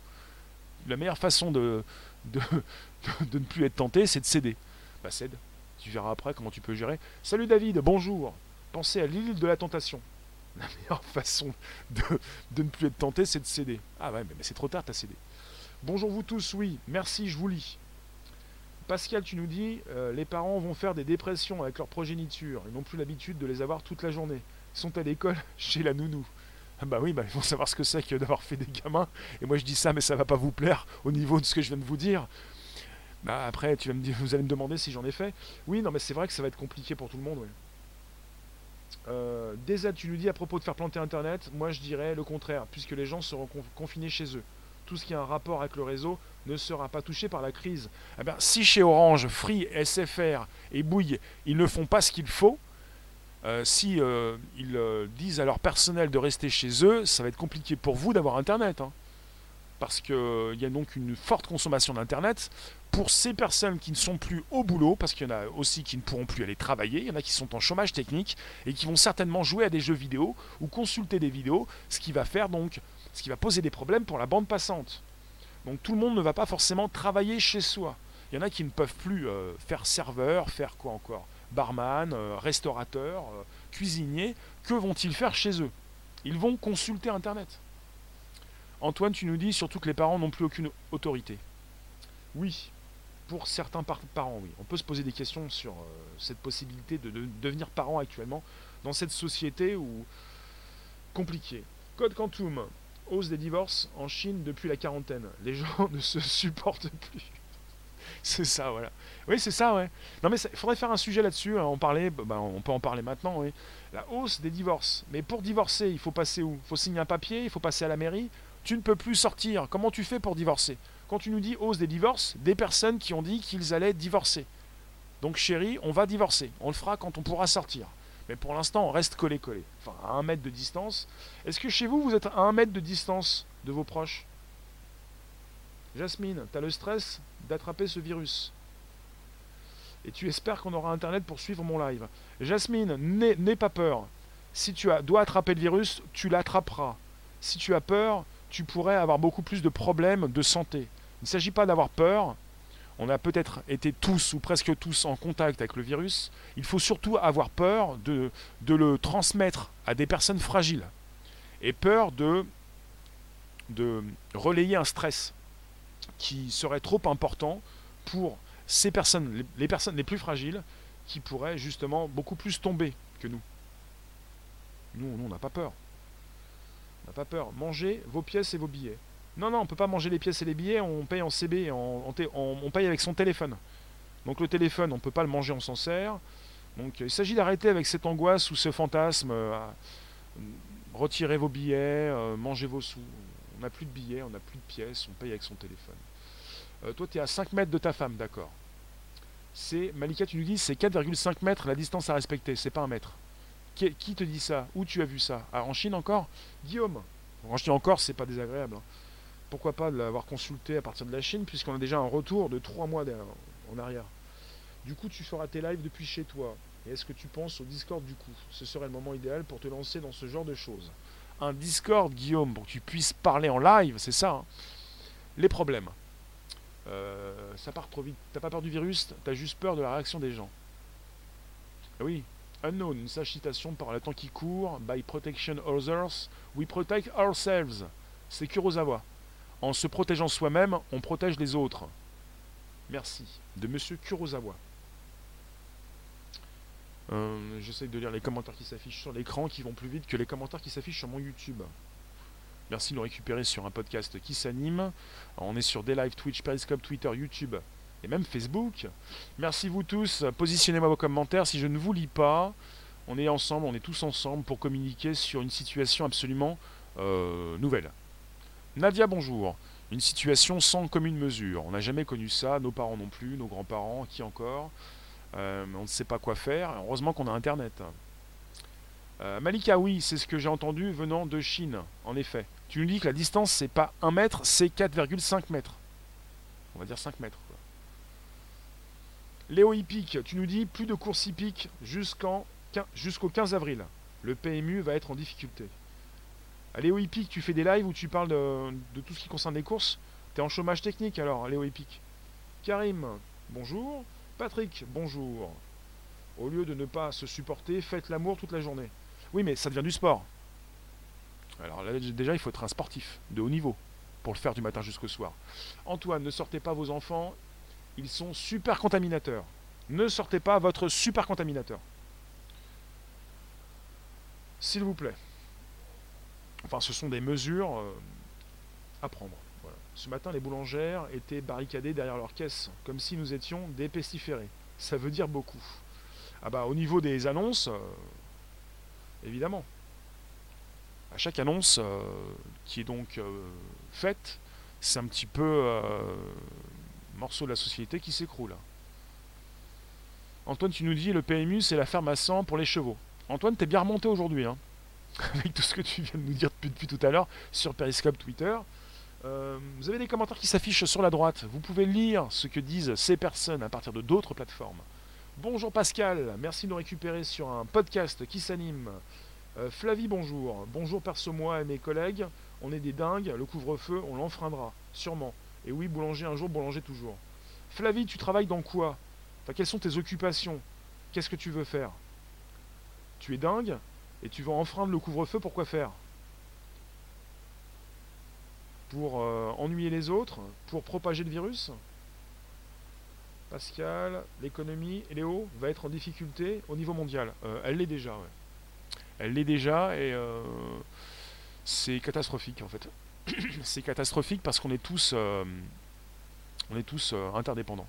La meilleure façon de, de, ne plus être tenté, c'est de céder. Bah cède, tu verras après comment tu peux gérer. Salut David, bonjour. Pensez à l'île de la tentation. La meilleure façon de, de ne plus être tenté, c'est de céder. Ah ouais, mais, mais c'est trop tard, t'as cédé. Bonjour vous tous, oui, merci, je vous lis. Pascal, tu nous dis, euh, les parents vont faire des dépressions avec leur progéniture. Ils n'ont plus l'habitude de les avoir toute la journée. Ils sont à l'école chez la nounou. Ah bah oui, bah ils vont savoir ce que c'est que d'avoir fait des gamins. Et moi je dis ça, mais ça va pas vous plaire au niveau de ce que je viens de vous dire. Bah après, tu vas me vous allez me demander si j'en ai fait. Oui, non, mais c'est vrai que ça va être compliqué pour tout le monde. Ouais. Euh, tu nous dis à propos de faire planter Internet, moi je dirais le contraire, puisque les gens seront conf- confinés chez eux. Tout ce qui a un rapport avec le réseau ne sera pas touché par la crise. Eh ben, si chez Orange, Free, SFR et Bouygues, ils ne font pas ce qu'il faut, euh, si euh, ils euh, disent à leur personnel de rester chez eux, ça va être compliqué pour vous d'avoir Internet. hein. Parce qu'il y a donc une forte consommation d'Internet pour ces personnes qui ne sont plus au boulot, parce qu'il y en a aussi qui ne pourront plus aller travailler, il y en a qui sont en chômage technique et qui vont certainement jouer à des jeux vidéo ou consulter des vidéos, ce qui va faire donc, ce qui va poser des problèmes pour la bande passante. Donc tout le monde ne va pas forcément travailler chez soi. Il y en a qui ne peuvent plus euh, faire serveur, faire quoi encore? Barman, euh, restaurateur, euh, cuisinier. Que vont-ils faire chez eux? Ils vont consulter Internet. Antoine, tu nous dis surtout que les parents n'ont plus aucune autorité. Oui, pour certains par- parents, oui. On peut se poser des questions sur cette possibilité de, de devenir parent actuellement dans cette société où compliqué. Code Quantum, hausse des divorces en Chine depuis la quarantaine. Les gens ne se supportent plus. c'est ça, voilà. Oui, c'est ça, ouais. Non, mais il faudrait faire un sujet là-dessus. hein, En parler, bah, on peut en parler maintenant, oui. La hausse des divorces. Mais pour divorcer, il faut passer où? Il faut signer un papier, il faut passer à la mairie? Tu ne peux plus sortir. Comment tu fais pour divorcer? Quand tu nous dis hausse des divorces, des personnes qui ont dit qu'ils allaient divorcer. Donc, chérie, on va divorcer. On le fera quand on pourra sortir. Mais pour l'instant, on reste collé-collé. Enfin, à un mètre de distance. Est-ce que chez vous, vous êtes à un mètre de distance de vos proches? Jasmine, t'as le stress d'attraper ce virus. Et tu espères qu'on aura internet pour suivre mon live. Jasmine, n'aie pas peur. Si tu dois attraper le virus, tu l'attraperas. Si tu as peur, tu pourrais avoir beaucoup plus de problèmes de santé. Il ne s'agit pas d'avoir peur. On a peut-être été tous ou presque tous en contact avec le virus. Il faut surtout avoir peur de, le transmettre à des personnes fragiles. Et peur de, de relayer un stress qui serait trop important pour ces personnes, les, les personnes les plus fragiles, qui pourraient justement beaucoup plus tomber que nous. Nous, nous, on n'a pas peur. On n'a pas peur. Mangez vos pièces et vos billets. Non, non, on ne peut pas manger les pièces et les billets, on paye en CB, on, paye avec son téléphone. Donc le téléphone, on ne peut pas le manger, on s'en sert. Donc il s'agit d'arrêter avec cette angoisse ou ce fantasme. Euh, retirez vos billets, euh, mangez vos sous. On n'a plus de billets, on n'a plus de pièces, on paye avec son téléphone. Euh, toi, tu es à 5 mètres de ta femme, d'accord. C'est, Malika, tu nous dis, c'est 4,5 mètres la distance à respecter, c'est pas un mètre. Qui, te dit ça? Où tu as vu ça? Ah, En Chine encore? Guillaume? En Chine encore, c'est pas désagréable. Hein. Pourquoi pas de l'avoir consulté à partir de la Chine, puisqu'on a déjà un retour de 3 mois en arrière. Du coup, tu feras tes lives depuis chez toi. Et est-ce que tu penses au Discord du coup? Ce serait le moment idéal pour te lancer dans ce genre de choses. Un Discord, Guillaume, pour que tu puisses parler en live, c'est ça. Hein? Les problèmes. Euh, ça part trop vite. T'as pas peur du virus, t'as juste peur de la réaction des gens. Ah oui. Unknown, une sage citation par le temps qui court. By protection others, we protect ourselves. C'est Kurosawa. En se protégeant soi-même, on protège les autres. Merci. De Monsieur Kurosawa. Euh, j'essaie de lire les commentaires qui s'affichent sur l'écran qui vont plus vite que les commentaires qui s'affichent sur mon YouTube. Merci de nous récupérer sur un podcast qui s'anime. On est sur des live Twitch, Periscope, Twitter, YouTube et même Facebook. Merci vous tous. Positionnez-moi vos commentaires. Si je ne vous lis pas, on est ensemble, on est tous ensemble pour communiquer sur une situation absolument euh, nouvelle. Nadia, bonjour. Une situation sans commune mesure. On n'a jamais connu ça, nos parents non plus, nos grands-parents, qui encore euh, on ne sait pas quoi faire. Heureusement qu'on a Internet. Euh, Malika, oui, c'est ce que j'ai entendu venant de Chine, en effet. Tu nous dis que la distance, c'est pas 1 mètre, c'est 4,5 mètres. On va dire 5 mètres. Léo Hippique, tu nous dis plus de courses hippiques jusqu'au 15 avril. Le PMU va être en difficulté. Léo Hippique, tu fais des lives où tu parles de, tout ce qui concerne les courses T'es en chômage technique alors, Léo Hippique. Karim, bonjour. Patrick, bonjour. Au lieu de ne pas se supporter, faites l'amour toute la journée. Oui, mais ça devient du sport. Alors là, déjà, il faut être un sportif de haut niveau pour le faire du matin jusqu'au soir. Antoine, ne sortez pas vos enfants, ils sont super contaminateurs. Ne sortez pas votre super contaminateur. S'il vous plaît. Enfin, ce sont des mesures euh, à prendre. Ce matin, les boulangères étaient barricadées derrière leurs caisses, comme si nous étions des pestiférés. Ça veut dire beaucoup. Ah bah, au niveau des annonces, euh, évidemment. À chaque annonce euh, qui est donc faite, c'est un petit peu morceau de la société qui s'écroule. Antoine, tu nous dis le PMU, c'est la ferme à sang pour les chevaux. Antoine, t'es bien remonté aujourd'hui, hein, avec tout ce que tu viens de nous dire depuis tout à l'heure sur Periscope Twitter. Euh, vous avez des commentaires qui s'affichent sur la droite. Vous pouvez lire ce que disent ces personnes à partir de d'autres plateformes. Bonjour Pascal, merci de nous récupérer sur un podcast qui s'anime. Euh, Flavie, bonjour. Bonjour perso moi et mes collègues. On est des dingues, le couvre-feu, on l'enfreindra, sûrement. Et oui, boulanger un jour, boulanger toujours. Flavie, tu travailles dans quoi? Quelles sont tes occupations? Qu'est-ce que tu veux faire? Tu es dingue et tu vas enfreindre le couvre-feu, pourquoi faire? Pour euh, ennuyer les autres, pour propager le virus. Pascal, l'économie, Léo, va être en difficulté au niveau mondial. Euh, elle l'est déjà, ouais. Elle l'est déjà et euh, c'est catastrophique en fait. c'est catastrophique parce qu'on est tous, on est tous interdépendants.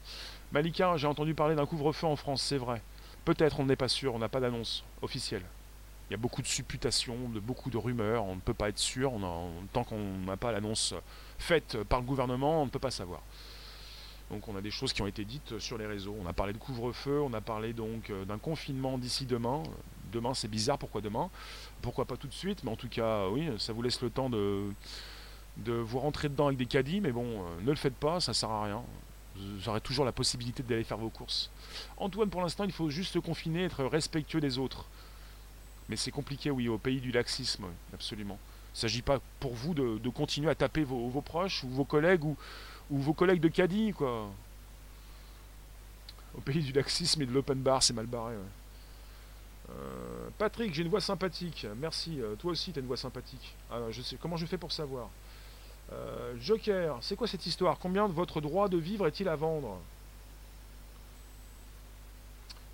Malika, j'ai entendu parler d'un couvre-feu en France, c'est vrai. Peut-être, on n'est pas sûr, on n'a pas d'annonce officielle. Il y a beaucoup de supputations, de beaucoup de rumeurs, on ne peut pas être sûr. tant qu'on n'a pas l'annonce faite par le gouvernement, on ne peut pas savoir. Donc on a des choses qui ont été dites sur les réseaux. On a parlé de couvre-feu, on a parlé donc euh, d'un confinement d'ici demain. Demain c'est bizarre, pourquoi demain? Pourquoi pas tout de suite? Mais en tout cas, oui, ça vous laisse le temps de, vous rentrer dedans avec des caddies, mais bon, euh, ne le faites pas, ça sert à rien. Vous aurez toujours la possibilité d'aller faire vos courses. Antoine, pour l'instant, il faut juste se confiner, être respectueux des autres. Mais c'est compliqué, oui, au pays du laxisme, absolument. Il ne s'agit pas pour vous de, continuer à taper vos, proches ou vos collègues ou, vos collègues de caddie, quoi. Au pays du laxisme et de l'open bar, c'est mal barré. Euh, Patrick, j'ai une voix sympathique. Merci. Euh, toi aussi, tu as une voix sympathique. Ah, je sais. Comment je fais pour savoir? Euh, Joker, c'est quoi cette histoire? Combien de votre droit de vivre est-il à vendre?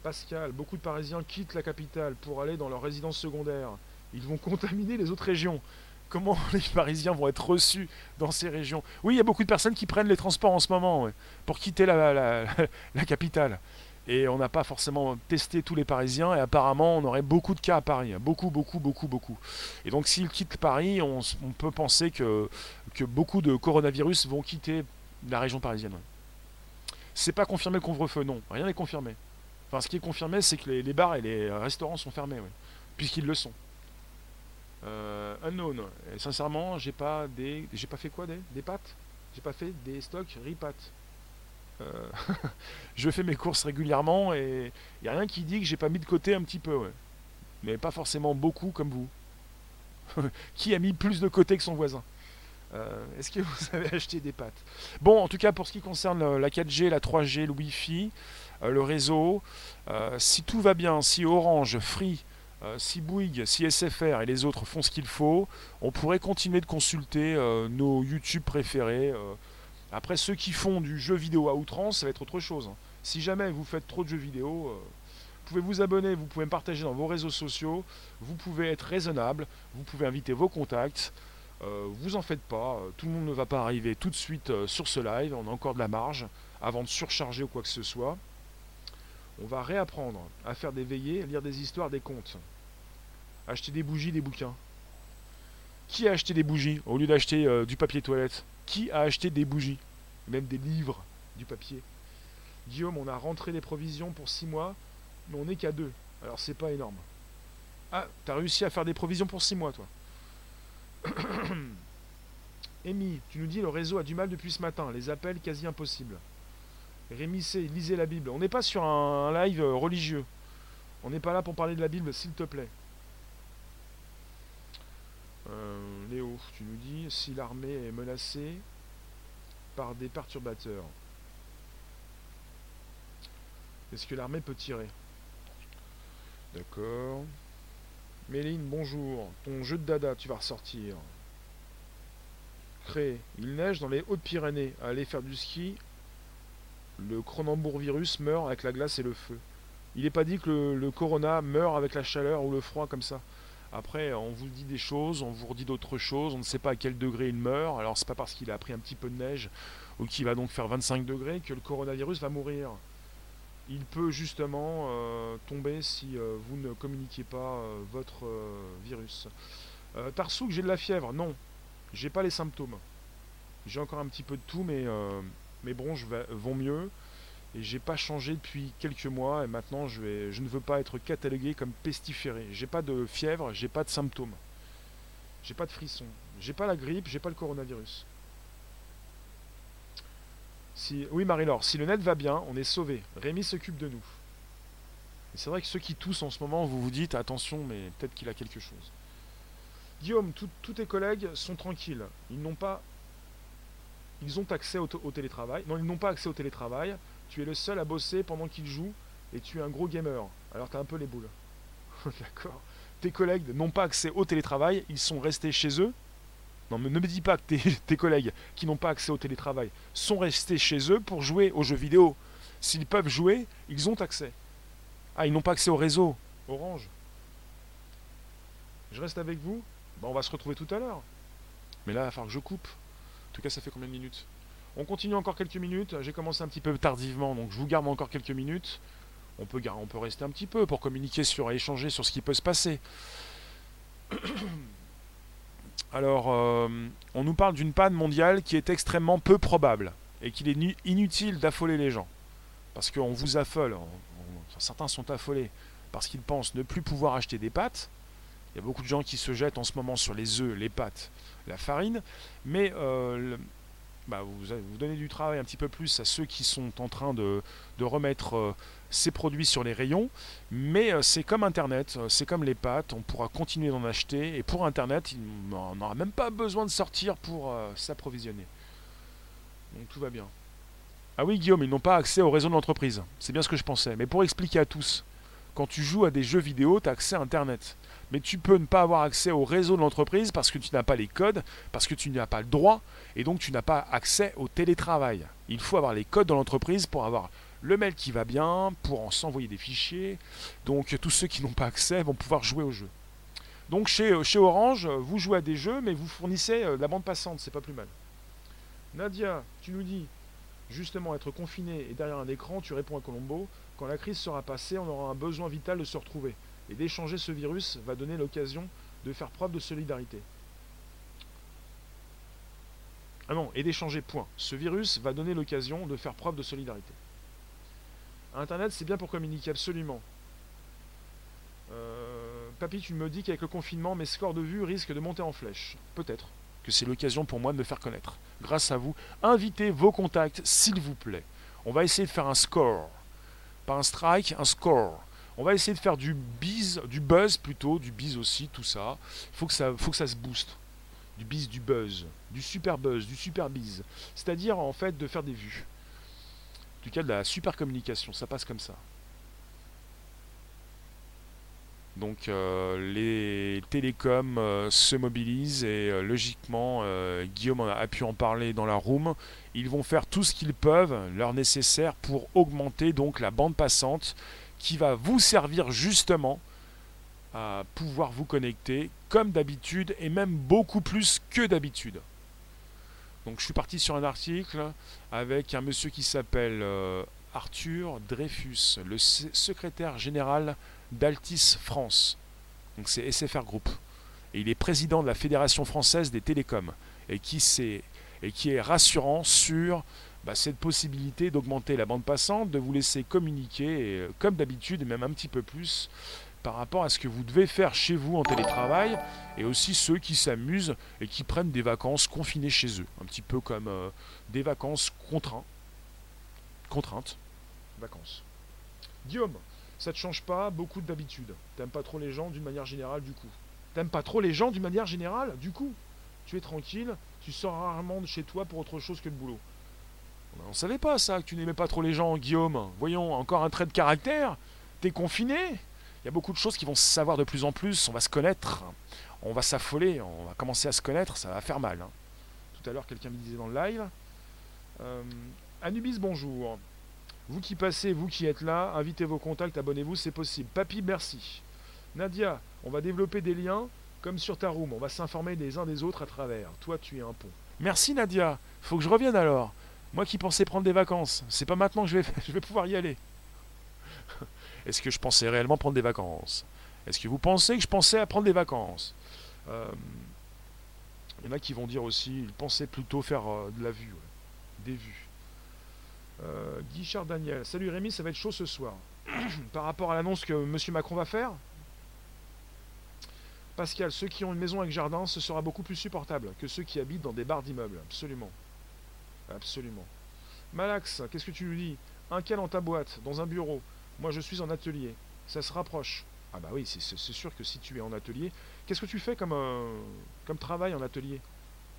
Pascal, beaucoup de Parisiens quittent la capitale pour aller dans leur résidence secondaire. Ils vont contaminer les autres régions. comment les Parisiens vont être reçus dans ces régions? Oui, il y a beaucoup de personnes qui prennent les transports en ce moment pour quitter la, capitale. Et on n'a pas forcément testé tous les Parisiens, et apparemment on aurait beaucoup de cas à Paris. Beaucoup, beaucoup, beaucoup, beaucoup. Et donc s'ils quittent Paris, on, peut penser que, que beaucoup de coronavirus vont quitter la région parisienne. C'est pas confirmé le couvre-feu, non. Rien n'est confirmé. Enfin, ce qui est confirmé, c'est que les, bars et les restaurants sont fermés, puisqu'ils le sont. Euh, unknown. Sincèrement, j'ai pas des, j'ai pas fait quoi des, des pâtes? J'ai pas fait des stocks riz pâtes. Euh, je fais mes courses régulièrement et il y a rien qui dit que j'ai pas mis de côté un petit peu, mais pas forcément beaucoup comme vous. qui a mis plus de côté que son voisin? Euh, Est-ce que vous avez acheté des pâtes? Bon, en tout cas, pour ce qui concerne la 4G, la 3G, le Wi-Fi, le réseau, si tout va bien, si Orange, Free euh, si Bouygues, si SFR et les autres font ce qu'il faut, on pourrait continuer de consulter euh, nos YouTube préférés. Euh. Après, ceux qui font du jeu vidéo à outrance, ça va être autre chose. Si jamais vous faites trop de jeux vidéo, vous pouvez vous abonner, vous pouvez me partager dans vos réseaux sociaux, vous pouvez être raisonnable, vous pouvez inviter vos contacts. vous en faites pas, tout le monde ne va pas arriver tout de suite sur ce live, on a encore de la marge avant de surcharger ou quoi que ce soit on va réapprendre à faire des veillées, lire des histoires, des contes. Acheter des bougies, des bouquins. Qui a acheté des bougies au lieu d'acheter euh, du papier toilette? Qui a acheté des bougies? Même des livres, du papier. Guillaume, on a rentré les provisions pour 6 mois, mais on n'est qu'à 2. Alors c'est pas énorme. Ah, t'as réussi à faire des provisions pour 6 mois, toi. Amy, tu nous dis le réseau a du mal depuis ce matin, les appels quasi impossibles. Rémissez, lisez la Bible. On n'est pas sur un, live euh, religieux. On n'est pas là pour parler de la Bible, s'il te plaît. Euh, Léo, tu nous dis si l'armée est menacée par des perturbateurs. Est-ce que l'armée peut tirer? D'accord. Méline, bonjour. Ton jeu de dada, tu vas ressortir. Créé. Il neige dans les Hautes-Pyrénées. Aller faire du ski le Cronenbourg virus meurt avec la glace et le feu. Il n'est pas dit que le, corona meurt avec la chaleur ou le froid comme ça. Après, on vous dit des choses, on vous redit d'autres choses, on ne sait pas à quel degré il meurt. Alors, c'est pas parce qu'il a pris un petit peu de neige ou qu'il va donc faire 25 degrés que le coronavirus va mourir. Il peut justement euh, tomber si euh, vous ne communiquez pas euh, votre virus. Tarsouk, j'ai de la fièvre. Non, j'ai pas les symptômes. J'ai encore un petit peu de tout, mais mes bronches vont mieux et j'ai pas changé depuis quelques mois et maintenant je, vais, je ne veux pas être catalogué comme pestiféré. J'ai pas de fièvre, j'ai pas de symptômes. J'ai pas de frissons. J'ai pas la grippe, j'ai pas le coronavirus. Si, oui Marie-Laure, si le net va bien, on est sauvé. Rémi s'occupe de nous. Et c'est vrai que ceux qui toussent en ce moment, vous vous dites attention, mais peut-être qu'il a quelque chose. Guillaume, tous tes collègues sont tranquilles. Ils n'ont pas ils ont accès au, télétravail. Non, ils n'ont pas accès au télétravail. Tu es le seul à bosser pendant qu'ils jouent et tu es un gros gamer. Alors tu as un peu les boules. D'accord. Tes collègues n'ont pas accès au télétravail, ils sont restés chez eux. Non, mais ne me dis pas que tes, collègues qui n'ont pas accès au télétravail sont restés chez eux pour jouer aux jeux vidéo. S'ils peuvent jouer, ils ont accès. Ah, ils n'ont pas accès au réseau. Orange. Je reste avec vous On va se retrouver tout à l'heure. Mais là, il va falloir que je coupe tout cas, ça fait combien de minutes? On continue encore quelques minutes. J'ai commencé un petit peu tardivement, donc je vous garde encore quelques minutes. On peut, rester un petit peu pour communiquer sur, échanger sur ce qui peut se passer. Alors, euh, on nous parle d'une panne mondiale qui est extrêmement peu probable et qu'il est inutile d'affoler les gens. Parce qu'on vous affole, certains sont affolés parce qu'ils pensent ne plus pouvoir acheter des pâtes. Il y a beaucoup de gens qui se jettent en ce moment sur les œufs, les pâtes, la farine, mais euh, bah, vous, donnez du travail un petit peu plus à ceux qui sont en train de, remettre euh, ces produits sur les rayons, mais euh, c'est comme Internet, c'est comme les pâtes, on pourra continuer d'en acheter, et pour Internet, on n'aura même pas besoin de sortir pour s'approvisionner. Donc tout va bien. Ah oui Guillaume, ils n'ont pas accès au réseau de l'entreprise, c'est bien ce que je pensais, mais pour expliquer à tous, quand tu joues à des jeux vidéo, tu as accès à Internet mais tu peux ne pas avoir accès au réseau de l'entreprise parce que tu n'as pas les codes, parce que tu n'as pas le droit, et donc tu n'as pas accès au télétravail. Il faut avoir les codes dans l'entreprise pour avoir le mail qui va bien, pour en s'envoyer des fichiers. Donc tous ceux qui n'ont pas accès vont pouvoir jouer au jeu. Donc chez, chez Orange, vous jouez à des jeux, mais vous fournissez de la bande passante, c'est pas plus mal. Nadia, tu nous dis, justement, être confiné et derrière un écran, tu réponds à Colombo, quand la crise sera passée, on aura un besoin vital de se retrouver. Et d'échanger ce virus va donner l'occasion de faire preuve de solidarité. Ah non, et d'échanger, point. Ce virus va donner l'occasion de faire preuve de solidarité. Internet, c'est bien pour communiquer, absolument. Euh, papy, tu me dis qu'avec le confinement, mes scores de vue risquent de monter en flèche. Peut-être que c'est l'occasion pour moi de me faire connaître. Grâce à vous, invitez vos contacts, s'il vous plaît. On va essayer de faire un score. Pas un strike, un score. On va essayer de faire du du buzz plutôt, du buzz aussi, tout ça. Il faut, que ça, faut que ça se booste. Du buzz, du buzz, du super buzz, du super buzz. C'est-à-dire en fait de faire des vues. Du cas de la super communication, ça passe comme ça. Donc euh, les télécoms euh, se mobilisent et euh, logiquement, Guillaume a pu en parler dans la room, ils vont faire tout ce qu'ils peuvent, leur nécessaire pour augmenter donc la bande passante qui va vous servir justement à pouvoir vous connecter comme d'habitude et même beaucoup plus que d'habitude. Donc je suis parti sur un article avec un monsieur qui s'appelle euh, Arthur Dreyfus, le secrétaire général d'Altis France. Donc c'est SFR Group. Et il est président de la Fédération française des télécoms et qui, est, et qui est rassurant sur bah, cette possibilité d'augmenter la bande passante, de vous laisser communiquer, euh, comme d'habitude, et même un petit peu plus, par rapport à ce que vous devez faire chez vous en télétravail, et aussi ceux qui s'amusent et qui prennent des vacances confinées chez eux, un petit peu comme euh, des vacances contraintes. Contraintes. Vacances. Guillaume, ça te change pas beaucoup d'habitude? T'aimes pas trop les gens d'une manière générale du coup? T'aimes pas trop les gens d'une manière générale du coup? Tu es tranquille, tu sors rarement de chez toi pour autre chose que le boulot. On savait pas ça, que tu n'aimais pas trop les gens, Guillaume. Voyons, encore un trait de caractère. T'es confiné. Il y a beaucoup de choses qui vont se savoir de plus en plus. On va se connaître. On va s'affoler. On va commencer à se connaître. Ça va faire mal. Hein. Tout à l'heure, quelqu'un me disait dans le live. Euh, Anubis, bonjour. Vous qui passez, vous qui êtes là, invitez vos contacts, abonnez-vous, c'est possible. Papy, merci. Nadia, on va développer des liens comme sur ta room. On va s'informer des uns des autres à travers. Toi, tu es un pont. Merci Nadia. Faut que je revienne alors. Moi qui pensais prendre des vacances, c'est pas maintenant que je vais, pouvoir y aller. Est-ce que je pensais réellement prendre des vacances? Est-ce que vous pensez que je pensais à prendre des vacances? Euh, Il y en a qui vont dire aussi, ils pensaient plutôt faire euh, de la vue, des vues. Euh, Guichard Daniel, salut Rémi, ça va être chaud ce soir. Par rapport à l'annonce que M. Macron va faire, Pascal, ceux qui ont une maison avec jardin, ce sera beaucoup plus supportable que ceux qui habitent dans des bars d'immeubles, absolument. Absolument. Malax, qu'est-ce que tu lui dis? Un cas dans ta boîte, dans un bureau. Moi, je suis en atelier. Ça se rapproche. Ah bah oui, c'est sûr que si tu es en atelier, qu'est-ce que tu fais comme, euh, comme travail en atelier?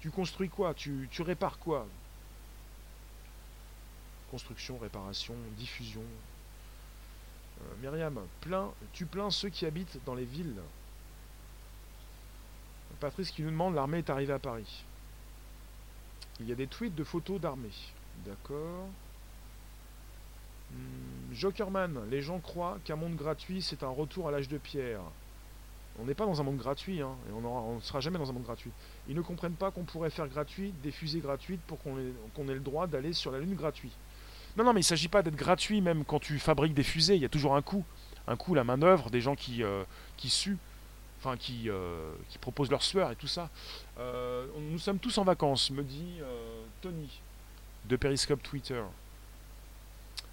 Tu construis quoi? Tu, tu répares quoi? Construction, réparation, diffusion. Euh, Myriam, plein, tu plains ceux qui habitent dans les villes. Patrice qui nous demande l'armée est arrivée à Paris. Il y a des tweets de photos d'armée. D'accord. Hmm, Jokerman, les gens croient qu'un monde gratuit, c'est un retour à l'âge de pierre. On n'est pas dans un monde gratuit, hein, et on ne sera jamais dans un monde gratuit. Ils ne comprennent pas qu'on pourrait faire gratuit des fusées gratuites pour qu'on ait, le droit d'aller sur la Lune gratuit. Non, non, mais il ne s'agit pas d'être gratuit même quand tu fabriques des fusées, il y a toujours un coût. Un coût, la main-d'œuvre, des gens qui, euh, qui suent enfin qui, euh, qui proposent leur sueur et tout ça. Euh, nous sommes tous en vacances, me dit euh, Tony de Periscope Twitter.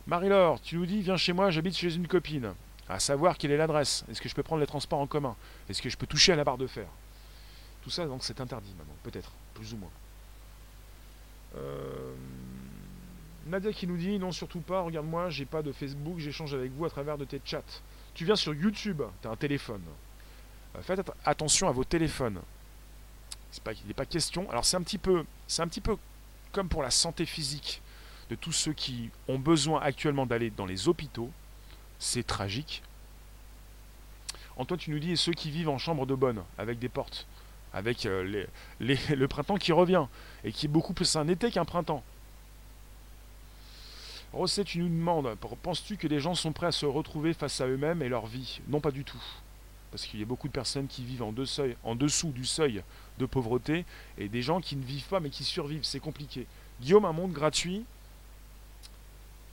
Marie-Laure, tu nous dis, viens chez moi, j'habite chez une copine. À savoir quelle est l'adresse. Est-ce que je peux prendre les transports en commun? Est-ce que je peux toucher à la barre de fer? Tout ça, donc, c'est interdit maintenant, peut-être, plus ou moins. Nadia qui nous dit, non, surtout pas, regarde-moi, j'ai pas de Facebook, j'échange avec vous à travers de tes chats. Tu viens sur YouTube, t'as un téléphone. Euh, faites attention à vos téléphones. Pas, il n'est pas question. Alors c'est un petit peu, c'est un petit peu comme pour la santé physique de tous ceux qui ont besoin actuellement d'aller dans les hôpitaux. C'est tragique. Antoine, tu nous dis, et ceux qui vivent en chambre de bonne, avec des portes, avec euh, les, le printemps qui revient, et qui est beaucoup plus un été qu'un printemps. Rosset, tu nous demandes, penses-tu que les gens sont prêts à se retrouver face à eux-mêmes et leur vie? Non, pas du tout. Parce qu'il y a beaucoup de personnes qui vivent en, en dessous du seuil de pauvreté, et des gens qui ne vivent pas mais qui survivent. C'est compliqué. Guillaume, un monde gratuit.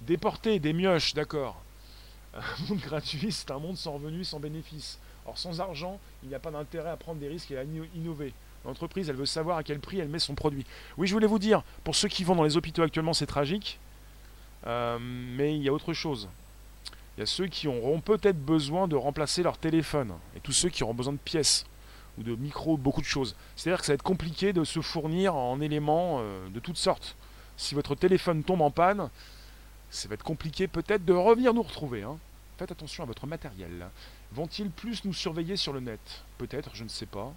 Déporter des mioches, d'accord. Un monde gratuit, c'est un monde sans revenus, sans bénéfices. Or, sans argent, il n'y a pas d'intérêt à prendre des risques et à innover. L'entreprise, elle veut savoir à quel prix elle met son produit. Oui, je voulais vous dire, pour ceux qui vont dans les hôpitaux actuellement, c'est tragique. Euh, mais il y a autre chose. Il y a ceux qui auront peut-être besoin de remplacer leur téléphone. Et tous ceux qui auront besoin de pièces ou de micros, beaucoup de choses. C'est-à-dire que ça va être compliqué de se fournir en éléments euh, de toutes sortes. Si votre téléphone tombe en panne, ça va être compliqué peut-être de revenir nous retrouver. Hein. Faites attention à votre matériel. Vont-ils plus nous surveiller sur le net? Peut-être, je ne sais pas.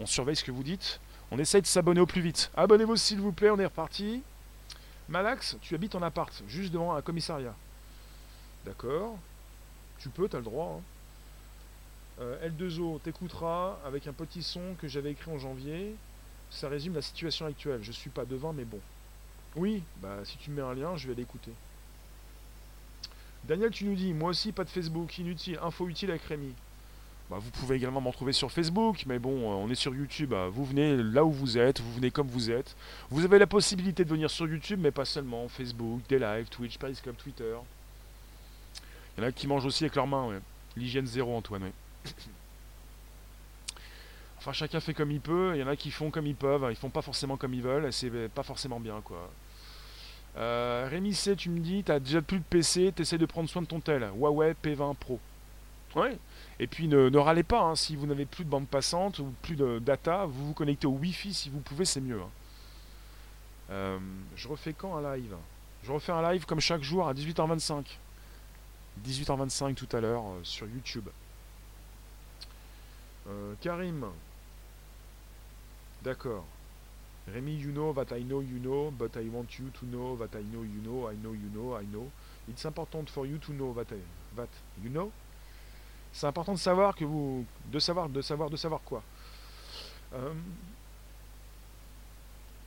On surveille ce que vous dites. On essaye de s'abonner au plus vite. Abonnez-vous s'il vous plaît, on est reparti. Malax, tu habites en appart, juste devant un commissariat. D'accord. Tu peux, tu as le droit. Hein. Euh, L2O t'écoutera avec un petit son que j'avais écrit en janvier. Ça résume la situation actuelle. Je suis pas devant, mais bon. Oui, bah si tu mets un lien, je vais l'écouter. Daniel, tu nous dis, moi aussi pas de Facebook, inutile, info utile avec Rémi. Bah, vous pouvez également m'en trouver sur Facebook, mais bon, euh, on est sur YouTube. Bah, vous venez là où vous êtes, vous venez comme vous êtes. Vous avez la possibilité de venir sur YouTube, mais pas seulement. Facebook, des lives, Twitch, Periscope, Twitter. Il y en a qui mangent aussi avec leurs mains, ouais. L'hygiène zéro, Antoine, Enfin, chacun fait comme il peut. Il y en a qui font comme ils peuvent. Ils font pas forcément comme ils veulent. Et c'est pas forcément bien, quoi. Euh, Rémi C, tu me dis, t'as déjà plus de PC, t'essaies de prendre soin de ton tel. Huawei P20 Pro. Ouais. Et puis ne, râlez pas, hein. si vous n'avez plus de bande passante ou plus de data, vous vous connectez au Wi-Fi si vous pouvez, c'est mieux. Hein. Euh, je refais quand un live? Je refais un live comme chaque jour à 18h25. 18h25 tout à l'heure euh, sur YouTube. Euh, Karim. D'accord. Rémi, you know that I know you know, but I want you to know that I know you know, I know you know, I know. It's important for you to know that, I, that you know. C'est important de savoir que vous. De savoir, de savoir, de savoir quoi. Euh,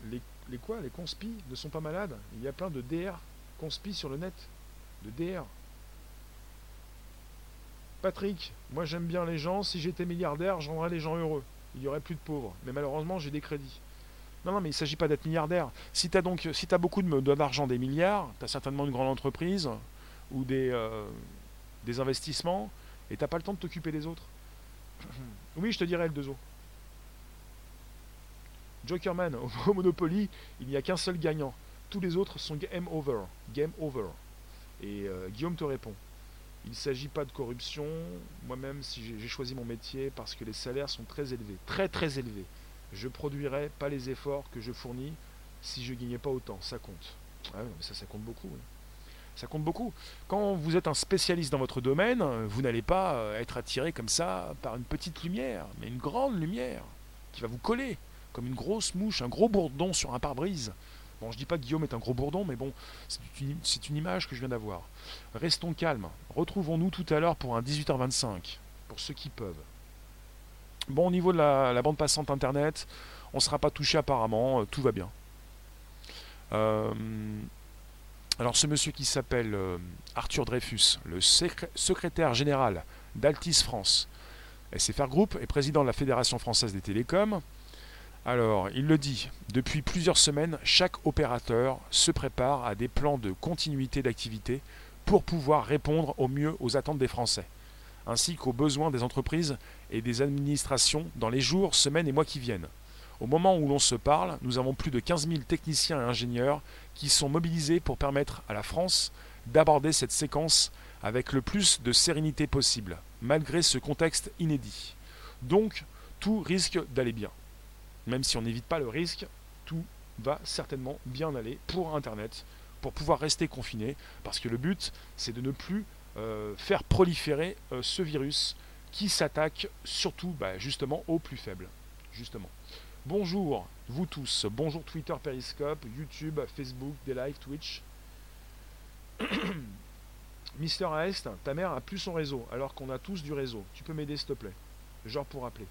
les, les quoi? Les conspis ne sont pas malades? Il y a plein de DR conspis sur le net. De DR. Patrick, moi j'aime bien les gens. Si j'étais milliardaire, je rendrais les gens heureux. Il y aurait plus de pauvres. Mais malheureusement, j'ai des crédits. Non, non, mais il ne s'agit pas d'être milliardaire. Si tu as si beaucoup d'argent, des milliards, tu as certainement une grande entreprise ou des, euh, des investissements, et t'as pas le temps de t'occuper des autres. oui, je te dirais le 2 o Jokerman, au Monopoly, il n'y a qu'un seul gagnant. Tous les autres sont game over. Game over. Et euh, Guillaume te répond. Il ne s'agit pas de corruption. Moi-même, si j'ai choisi mon métier parce que les salaires sont très élevés, très très élevés, je produirais pas les efforts que je fournis si je gagnais pas autant. Ça compte. Ah ça, ça compte beaucoup. Ça compte beaucoup. Quand vous êtes un spécialiste dans votre domaine, vous n'allez pas euh, être attiré comme ça par une petite lumière, mais une grande lumière qui va vous coller, comme une grosse mouche, un gros bourdon sur un pare-brise. Bon, je dis pas que Guillaume est un gros bourdon, mais bon, c'est une, image que je viens d'avoir. Restons calmes. Retrouvons-nous tout à l'heure pour un 18h25, pour ceux qui peuvent. Bon, au niveau de la, bande passante Internet, on ne sera pas touché apparemment, euh, tout va bien. Euh, alors ce monsieur qui s'appelle euh, Arthur Dreyfus, le secrétaire général d'Altis France, SFR Group et président de la Fédération française des télécoms, alors il le dit, depuis plusieurs semaines, chaque opérateur se prépare à des plans de continuité d'activité pour pouvoir répondre au mieux aux attentes des Français, ainsi qu'aux besoins des entreprises et des administrations dans les jours, semaines et mois qui viennent. Au moment où l'on se parle, nous avons plus de 15 000 techniciens et ingénieurs qui sont mobilisés pour permettre à la France d'aborder cette séquence avec le plus de sérénité possible, malgré ce contexte inédit. Donc, tout risque d'aller bien. Même si on n'évite pas le risque, tout va certainement bien aller pour Internet, pour pouvoir rester confiné, parce que le but, c'est de ne plus euh, faire proliférer euh, ce virus qui s'attaque surtout bah, justement aux plus faibles. Justement. Bonjour, vous tous. Bonjour Twitter, Periscope, YouTube, Facebook, des live, Twitch. Mister Aest, ta mère a plus son réseau, alors qu'on a tous du réseau. Tu peux m'aider s'il te plaît? Genre pour rappeler.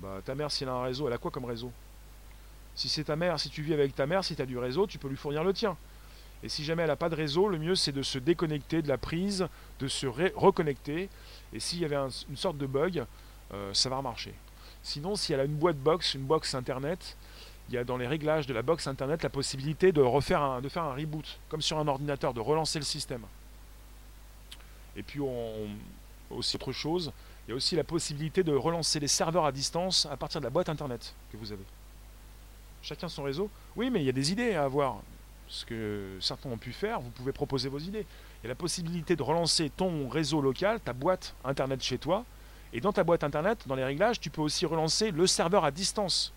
Bah ta mère, si elle a un réseau, elle a quoi comme réseau? Si c'est ta mère, si tu vis avec ta mère, si tu as du réseau, tu peux lui fournir le tien. Et si jamais elle n'a pas de réseau, le mieux c'est de se déconnecter de la prise, de se reconnecter. Et s'il y avait une sorte de bug, euh, ça va remarcher. Sinon, si elle a une boîte box, une box internet, il y a dans les réglages de la box internet la possibilité de refaire un, de faire un reboot, comme sur un ordinateur, de relancer le système. Et puis aussi autre chose, il y a aussi la possibilité de relancer les serveurs à distance à partir de la boîte internet que vous avez. Chacun son réseau. Oui, mais il y a des idées à avoir. Ce que certains ont pu faire, vous pouvez proposer vos idées. Il y a la possibilité de relancer ton réseau local, ta boîte internet chez toi. Et dans ta boîte internet, dans les réglages, tu peux aussi relancer le serveur à distance.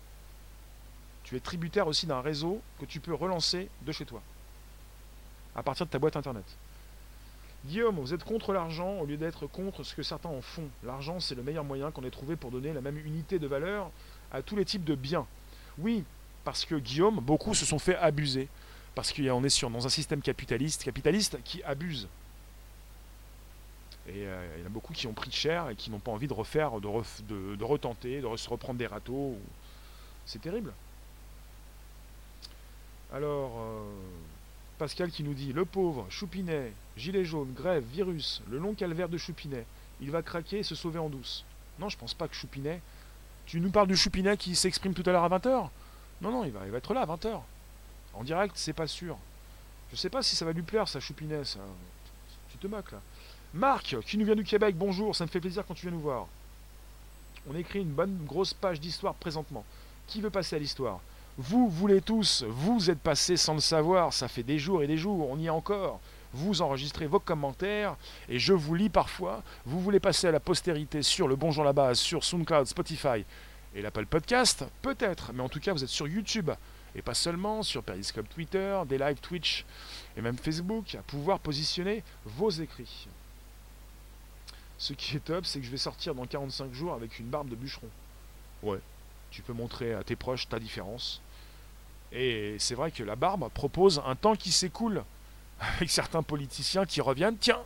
Tu es tributaire aussi d'un réseau que tu peux relancer de chez toi. À partir de ta boîte internet. Guillaume, vous êtes contre l'argent au lieu d'être contre ce que certains en font. L'argent, c'est le meilleur moyen qu'on ait trouvé pour donner la même unité de valeur à tous les types de biens. Oui, parce que Guillaume, beaucoup se sont fait abuser. Parce qu'on est sur, dans un système capitaliste, capitaliste qui abuse. Et euh, il y en a beaucoup qui ont pris cher et qui n'ont pas envie de refaire, de, retenter, de se reprendre des râteaux. C'est terrible. Alors, euh, Pascal qui nous dit Le pauvre, Choupinet, gilet jaune, grève, virus, le long calvaire de Choupinet, il va craquer et se sauver en douce. Non, je pense pas que Choupinet. Tu nous parles du Choupinet qui s'exprime tout à l'heure à 20h Non, non, il va, il va être là à 20h. En direct, c'est pas sûr. Je sais pas si ça va lui plaire, ça Choupinet, ça. Tu te moques là. Marc, qui nous vient du Québec, bonjour, ça me fait plaisir quand tu viens nous voir. On écrit une bonne grosse page d'histoire présentement. Qui veut passer à l'histoire? Vous voulez tous, vous êtes passés sans le savoir, ça fait des jours et des jours, on y est encore. Vous enregistrez vos commentaires et je vous lis parfois. Vous voulez passer à la postérité sur le Bonjour la base, sur SoundCloud, Spotify et l'Apple Podcast Peut-être, mais en tout cas vous êtes sur YouTube et pas seulement sur Periscope Twitter, des live Twitch et même Facebook à pouvoir positionner vos écrits. Ce qui est top, c'est que je vais sortir dans 45 jours avec une barbe de bûcheron. Ouais, tu peux montrer à tes proches ta différence. Et c'est vrai que la barbe propose un temps qui s'écoule avec certains politiciens qui reviennent, tiens,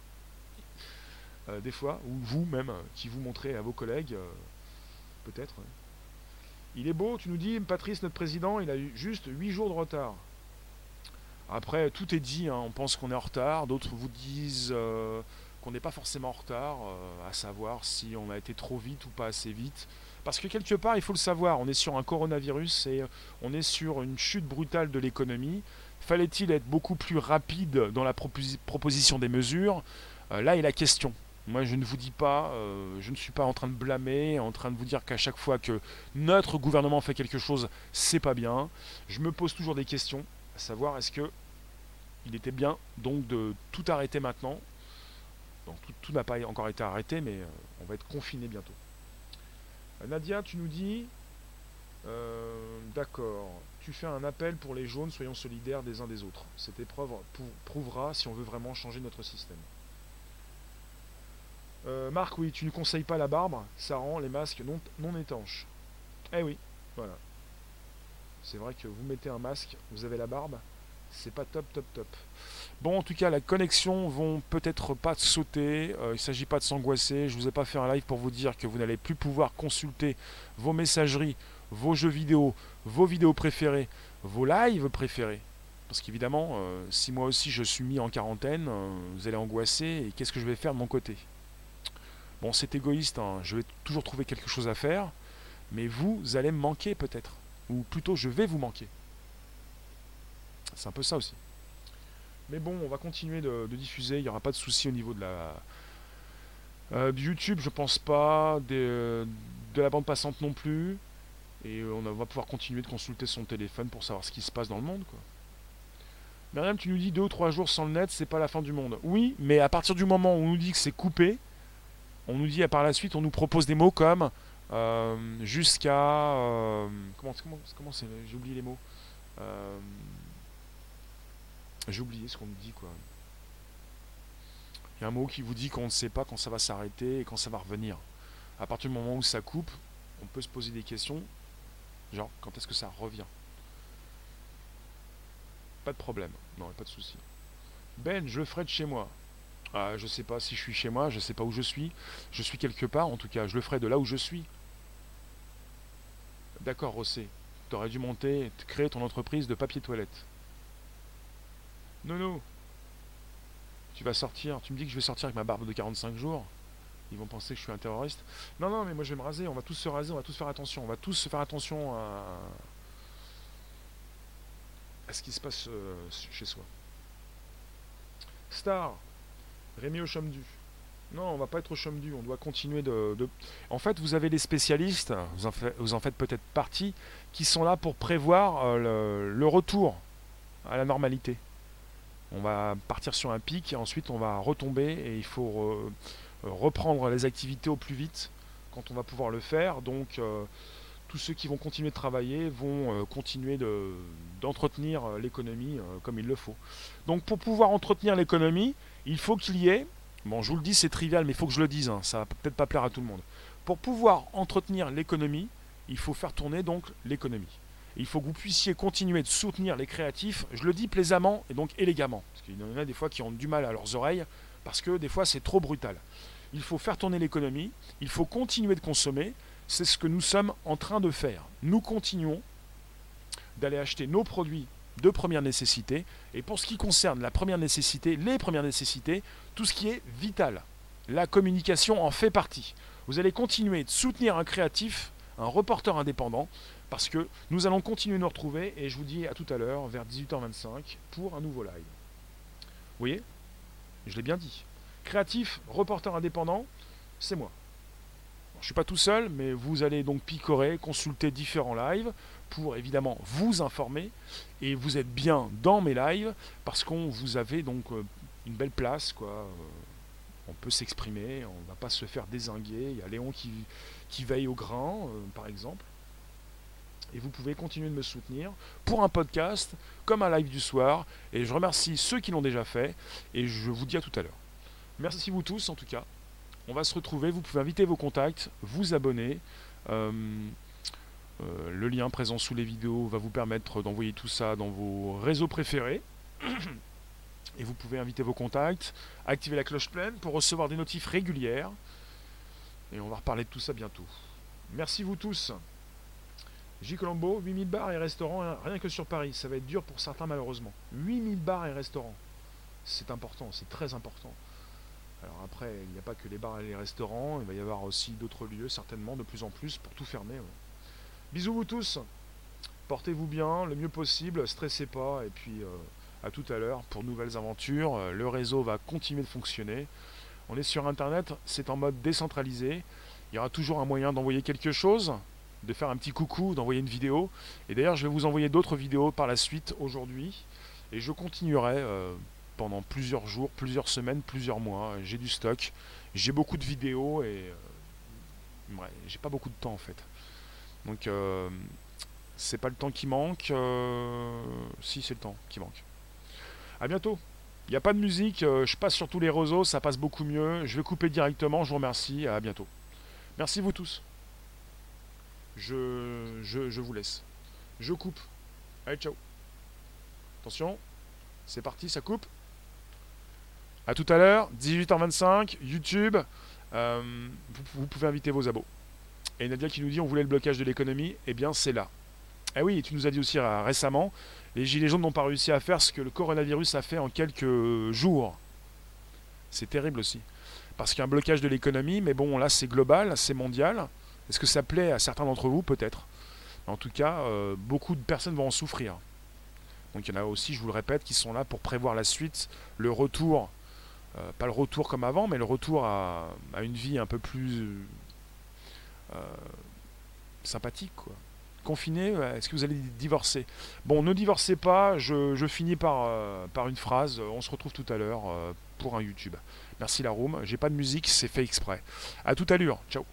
euh, des fois, ou vous même, qui vous montrez à vos collègues, euh, peut-être. Il est beau, tu nous dis, Patrice, notre président, il a eu juste 8 jours de retard. Après, tout est dit, hein, on pense qu'on est en retard, d'autres vous disent euh, qu'on n'est pas forcément en retard, à savoir si on a été trop vite ou pas assez vite. Parce que quelque part, il faut le savoir, on est sur un coronavirus et euh, on est sur une chute brutale de l'économie. Fallait-il être beaucoup plus rapide dans la proposition des mesures? Euh, Là est la question. Moi, je ne vous dis pas, euh, je ne suis pas en train de blâmer, en train de vous dire qu'à chaque fois que notre gouvernement fait quelque chose, c'est pas bien. Je me pose toujours des questions, à savoir est-ce que il était bien donc de tout arrêter maintenant? tout, tout n'a pas encore été arrêté, mais on va être confiné bientôt. Nadia, tu nous dis, euh, d'accord, tu fais un appel pour les jaunes, soyons solidaires des uns des autres. Cette épreuve prouvera si on veut vraiment changer notre système. Euh, Marc, oui, tu ne conseilles pas la barbe, ça rend les masques non, non étanches. Eh oui, voilà. C'est vrai que vous mettez un masque, vous avez la barbe, c'est pas top, top, top. Bon, en tout cas, la connexion vont peut-être pas sauter. Euh, il ne s'agit pas de s'angoisser. Je vous ai pas fait un live pour vous dire que vous n'allez plus pouvoir consulter vos messageries, vos jeux vidéo, vos vidéos préférées, vos lives préférés. Parce qu'évidemment, euh, si moi aussi je suis mis en quarantaine, euh, vous allez angoisser. Et qu'est-ce que je vais faire de mon côté? Bon, c'est égoïste. Hein. Je vais toujours trouver quelque chose à faire. Mais vous allez me manquer peut-être. Ou plutôt, je vais vous manquer. C'est un peu ça aussi. Mais bon, on va continuer de, diffuser, il n'y aura pas de souci au niveau de la... Euh, YouTube, je pense pas, de la bande passante non plus. Et on va pouvoir continuer de consulter son téléphone pour savoir ce qui se passe dans le monde. Quoi. Myriam, tu nous dis deux ou trois jours sans le net, c'est pas la fin du monde. Oui, mais à partir du moment où on nous dit que c'est coupé, on nous dit par la suite, on nous propose des mots comme euh, jusqu'à. Euh, comment c'est J'ai oublié les mots. J'ai oublié ce qu'on me dit, quoi. Il y a un mot qui vous dit qu'on ne sait pas quand ça va s'arrêter et quand ça va revenir. À partir du moment où ça coupe, on peut se poser des questions, genre quand est-ce que ça revient? Pas de problème, non, pas de souci. Ben, je le ferai de chez moi. Ah, je sais pas si je suis chez moi, je sais pas où je suis. Je suis quelque part, en tout cas, je le ferai de là où je suis. D'accord, Rossé. Tu aurais dû monter, créer ton entreprise de papier toilette. Nono, tu vas sortir. Tu me dis que je vais sortir avec ma barbe de 45 jours? Ils vont penser que je suis un terroriste. Non, non, mais moi je vais me raser. On va tous se raser. On va tous faire attention. On va tous faire attention à, ce qui se passe euh, chez soi. Star, Rémi au du. Non, on va pas être au du. On doit continuer de, En fait, vous avez des spécialistes, vous en, vous en faites peut-être partie, qui sont là pour prévoir euh, le, retour à la normalité. On va partir sur un pic et ensuite on va retomber et il faut reprendre les activités au plus vite quand on va pouvoir le faire. Donc euh, tous ceux qui vont continuer de travailler vont euh, continuer d'entretenir l'économie comme il le faut. Donc pour pouvoir entretenir l'économie, il faut qu'il y ait Bon, je vous le dis, c'est trivial, mais il faut que je le dise, hein, ça va peut-être pas plaire à tout le monde. Pour pouvoir entretenir l'économie, il faut faire tourner donc l'économie. Il faut que vous puissiez continuer de soutenir les créatifs, je le dis plaisamment et donc élégamment, parce qu'il y en a des fois qui ont du mal à leurs oreilles, parce que des fois c'est trop brutal. Il faut faire tourner l'économie, il faut continuer de consommer, c'est ce que nous sommes en train de faire. Nous continuons d'aller acheter nos produits de première nécessité. Et pour ce qui concerne la première nécessité, les premières nécessités, tout ce qui est vital. La communication en fait partie. Vous allez continuer de soutenir un créatif, un reporter indépendant, parce que nous allons continuer de nous retrouver, et je vous dis à tout à l'heure, vers 18h25, pour un nouveau live. Vous voyez? Je l'ai bien dit. Créatif, reporter indépendant, c'est moi. je ne suis pas tout seul, mais vous allez donc picorer, consulter différents lives, pour évidemment vous informer et vous êtes bien dans mes lives parce qu'on vous avait donc euh, une belle place. Euh, on peut s'exprimer, on va pas se faire désinguer. Il y a Léon qui, qui veille au grain, euh, par exemple. Et vous pouvez continuer de me soutenir pour un podcast, comme un live du soir. Et je remercie ceux qui l'ont déjà fait. Et je vous dis à tout à l'heure. Merci vous tous en tout cas. On va se retrouver. Vous pouvez inviter vos contacts, vous abonner. Euh, le lien présent sous les vidéos va vous permettre d'envoyer tout ça dans vos réseaux préférés. Et vous pouvez inviter vos contacts, activer la cloche pleine pour recevoir des notifs régulières. Et on va reparler de tout ça bientôt. Merci vous tous. J. Colombo, 8000 bars et restaurants, hein, rien que sur Paris. Ça va être dur pour certains malheureusement. 8000 bars et restaurants. C'est important, c'est très important. Alors après, il n'y a pas que les bars et les restaurants, il va y avoir aussi d'autres lieux, certainement, de plus en plus, pour tout fermer. Bisous vous tous. Portez-vous bien, le mieux possible, stressez pas, et puis euh, à tout à l'heure pour nouvelles aventures. Le réseau va continuer de fonctionner. On est sur Internet, c'est en mode décentralisé. Il y aura toujours un moyen d'envoyer quelque chose, de faire un petit coucou, d'envoyer une vidéo. Et d'ailleurs, je vais vous envoyer d'autres vidéos par la suite aujourd'hui. Et je continuerai euh, pendant plusieurs jours, plusieurs semaines, plusieurs mois. J'ai du stock, j'ai beaucoup de vidéos et ouais, j'ai pas beaucoup de temps en fait. Donc euh, c'est pas le temps qui manque. Euh, si c'est le temps qui manque. A bientôt. Il n'y a pas de musique, euh, je passe sur tous les réseaux, ça passe beaucoup mieux. Je vais couper directement, je vous remercie, à bientôt. Merci vous tous. Je, je, je vous laisse. Je coupe. Allez, ciao. Attention, c'est parti, ça coupe. A tout à l'heure, 18h25, YouTube. vous, vous pouvez inviter vos abos. Et Nadia qui nous dit on voulait le blocage de l'économie, eh bien c'est là. Eh oui, tu nous as dit aussi euh, récemment, les Gilets jaunes n'ont pas réussi à faire ce que le coronavirus a fait en quelques jours. C'est terrible aussi. Parce qu'il y a un blocage de l'économie, mais bon, là c'est global, c'est mondial. Est-ce que ça plaît à certains d'entre vous? Peut-être. En tout cas, euh, beaucoup de personnes vont en souffrir. Donc il y en a aussi, je vous le répète, qui sont là pour prévoir la suite, le retour, euh, pas le retour comme avant, mais le retour à, une vie un peu plus euh, sympathique. Confiné, est-ce que vous allez divorcer? Bon, ne divorcez pas, je, finis par, une phrase, on se retrouve tout à l'heure pour un YouTube. Merci la j'ai pas de musique, c'est fait exprès. À tout à l'heure, ciao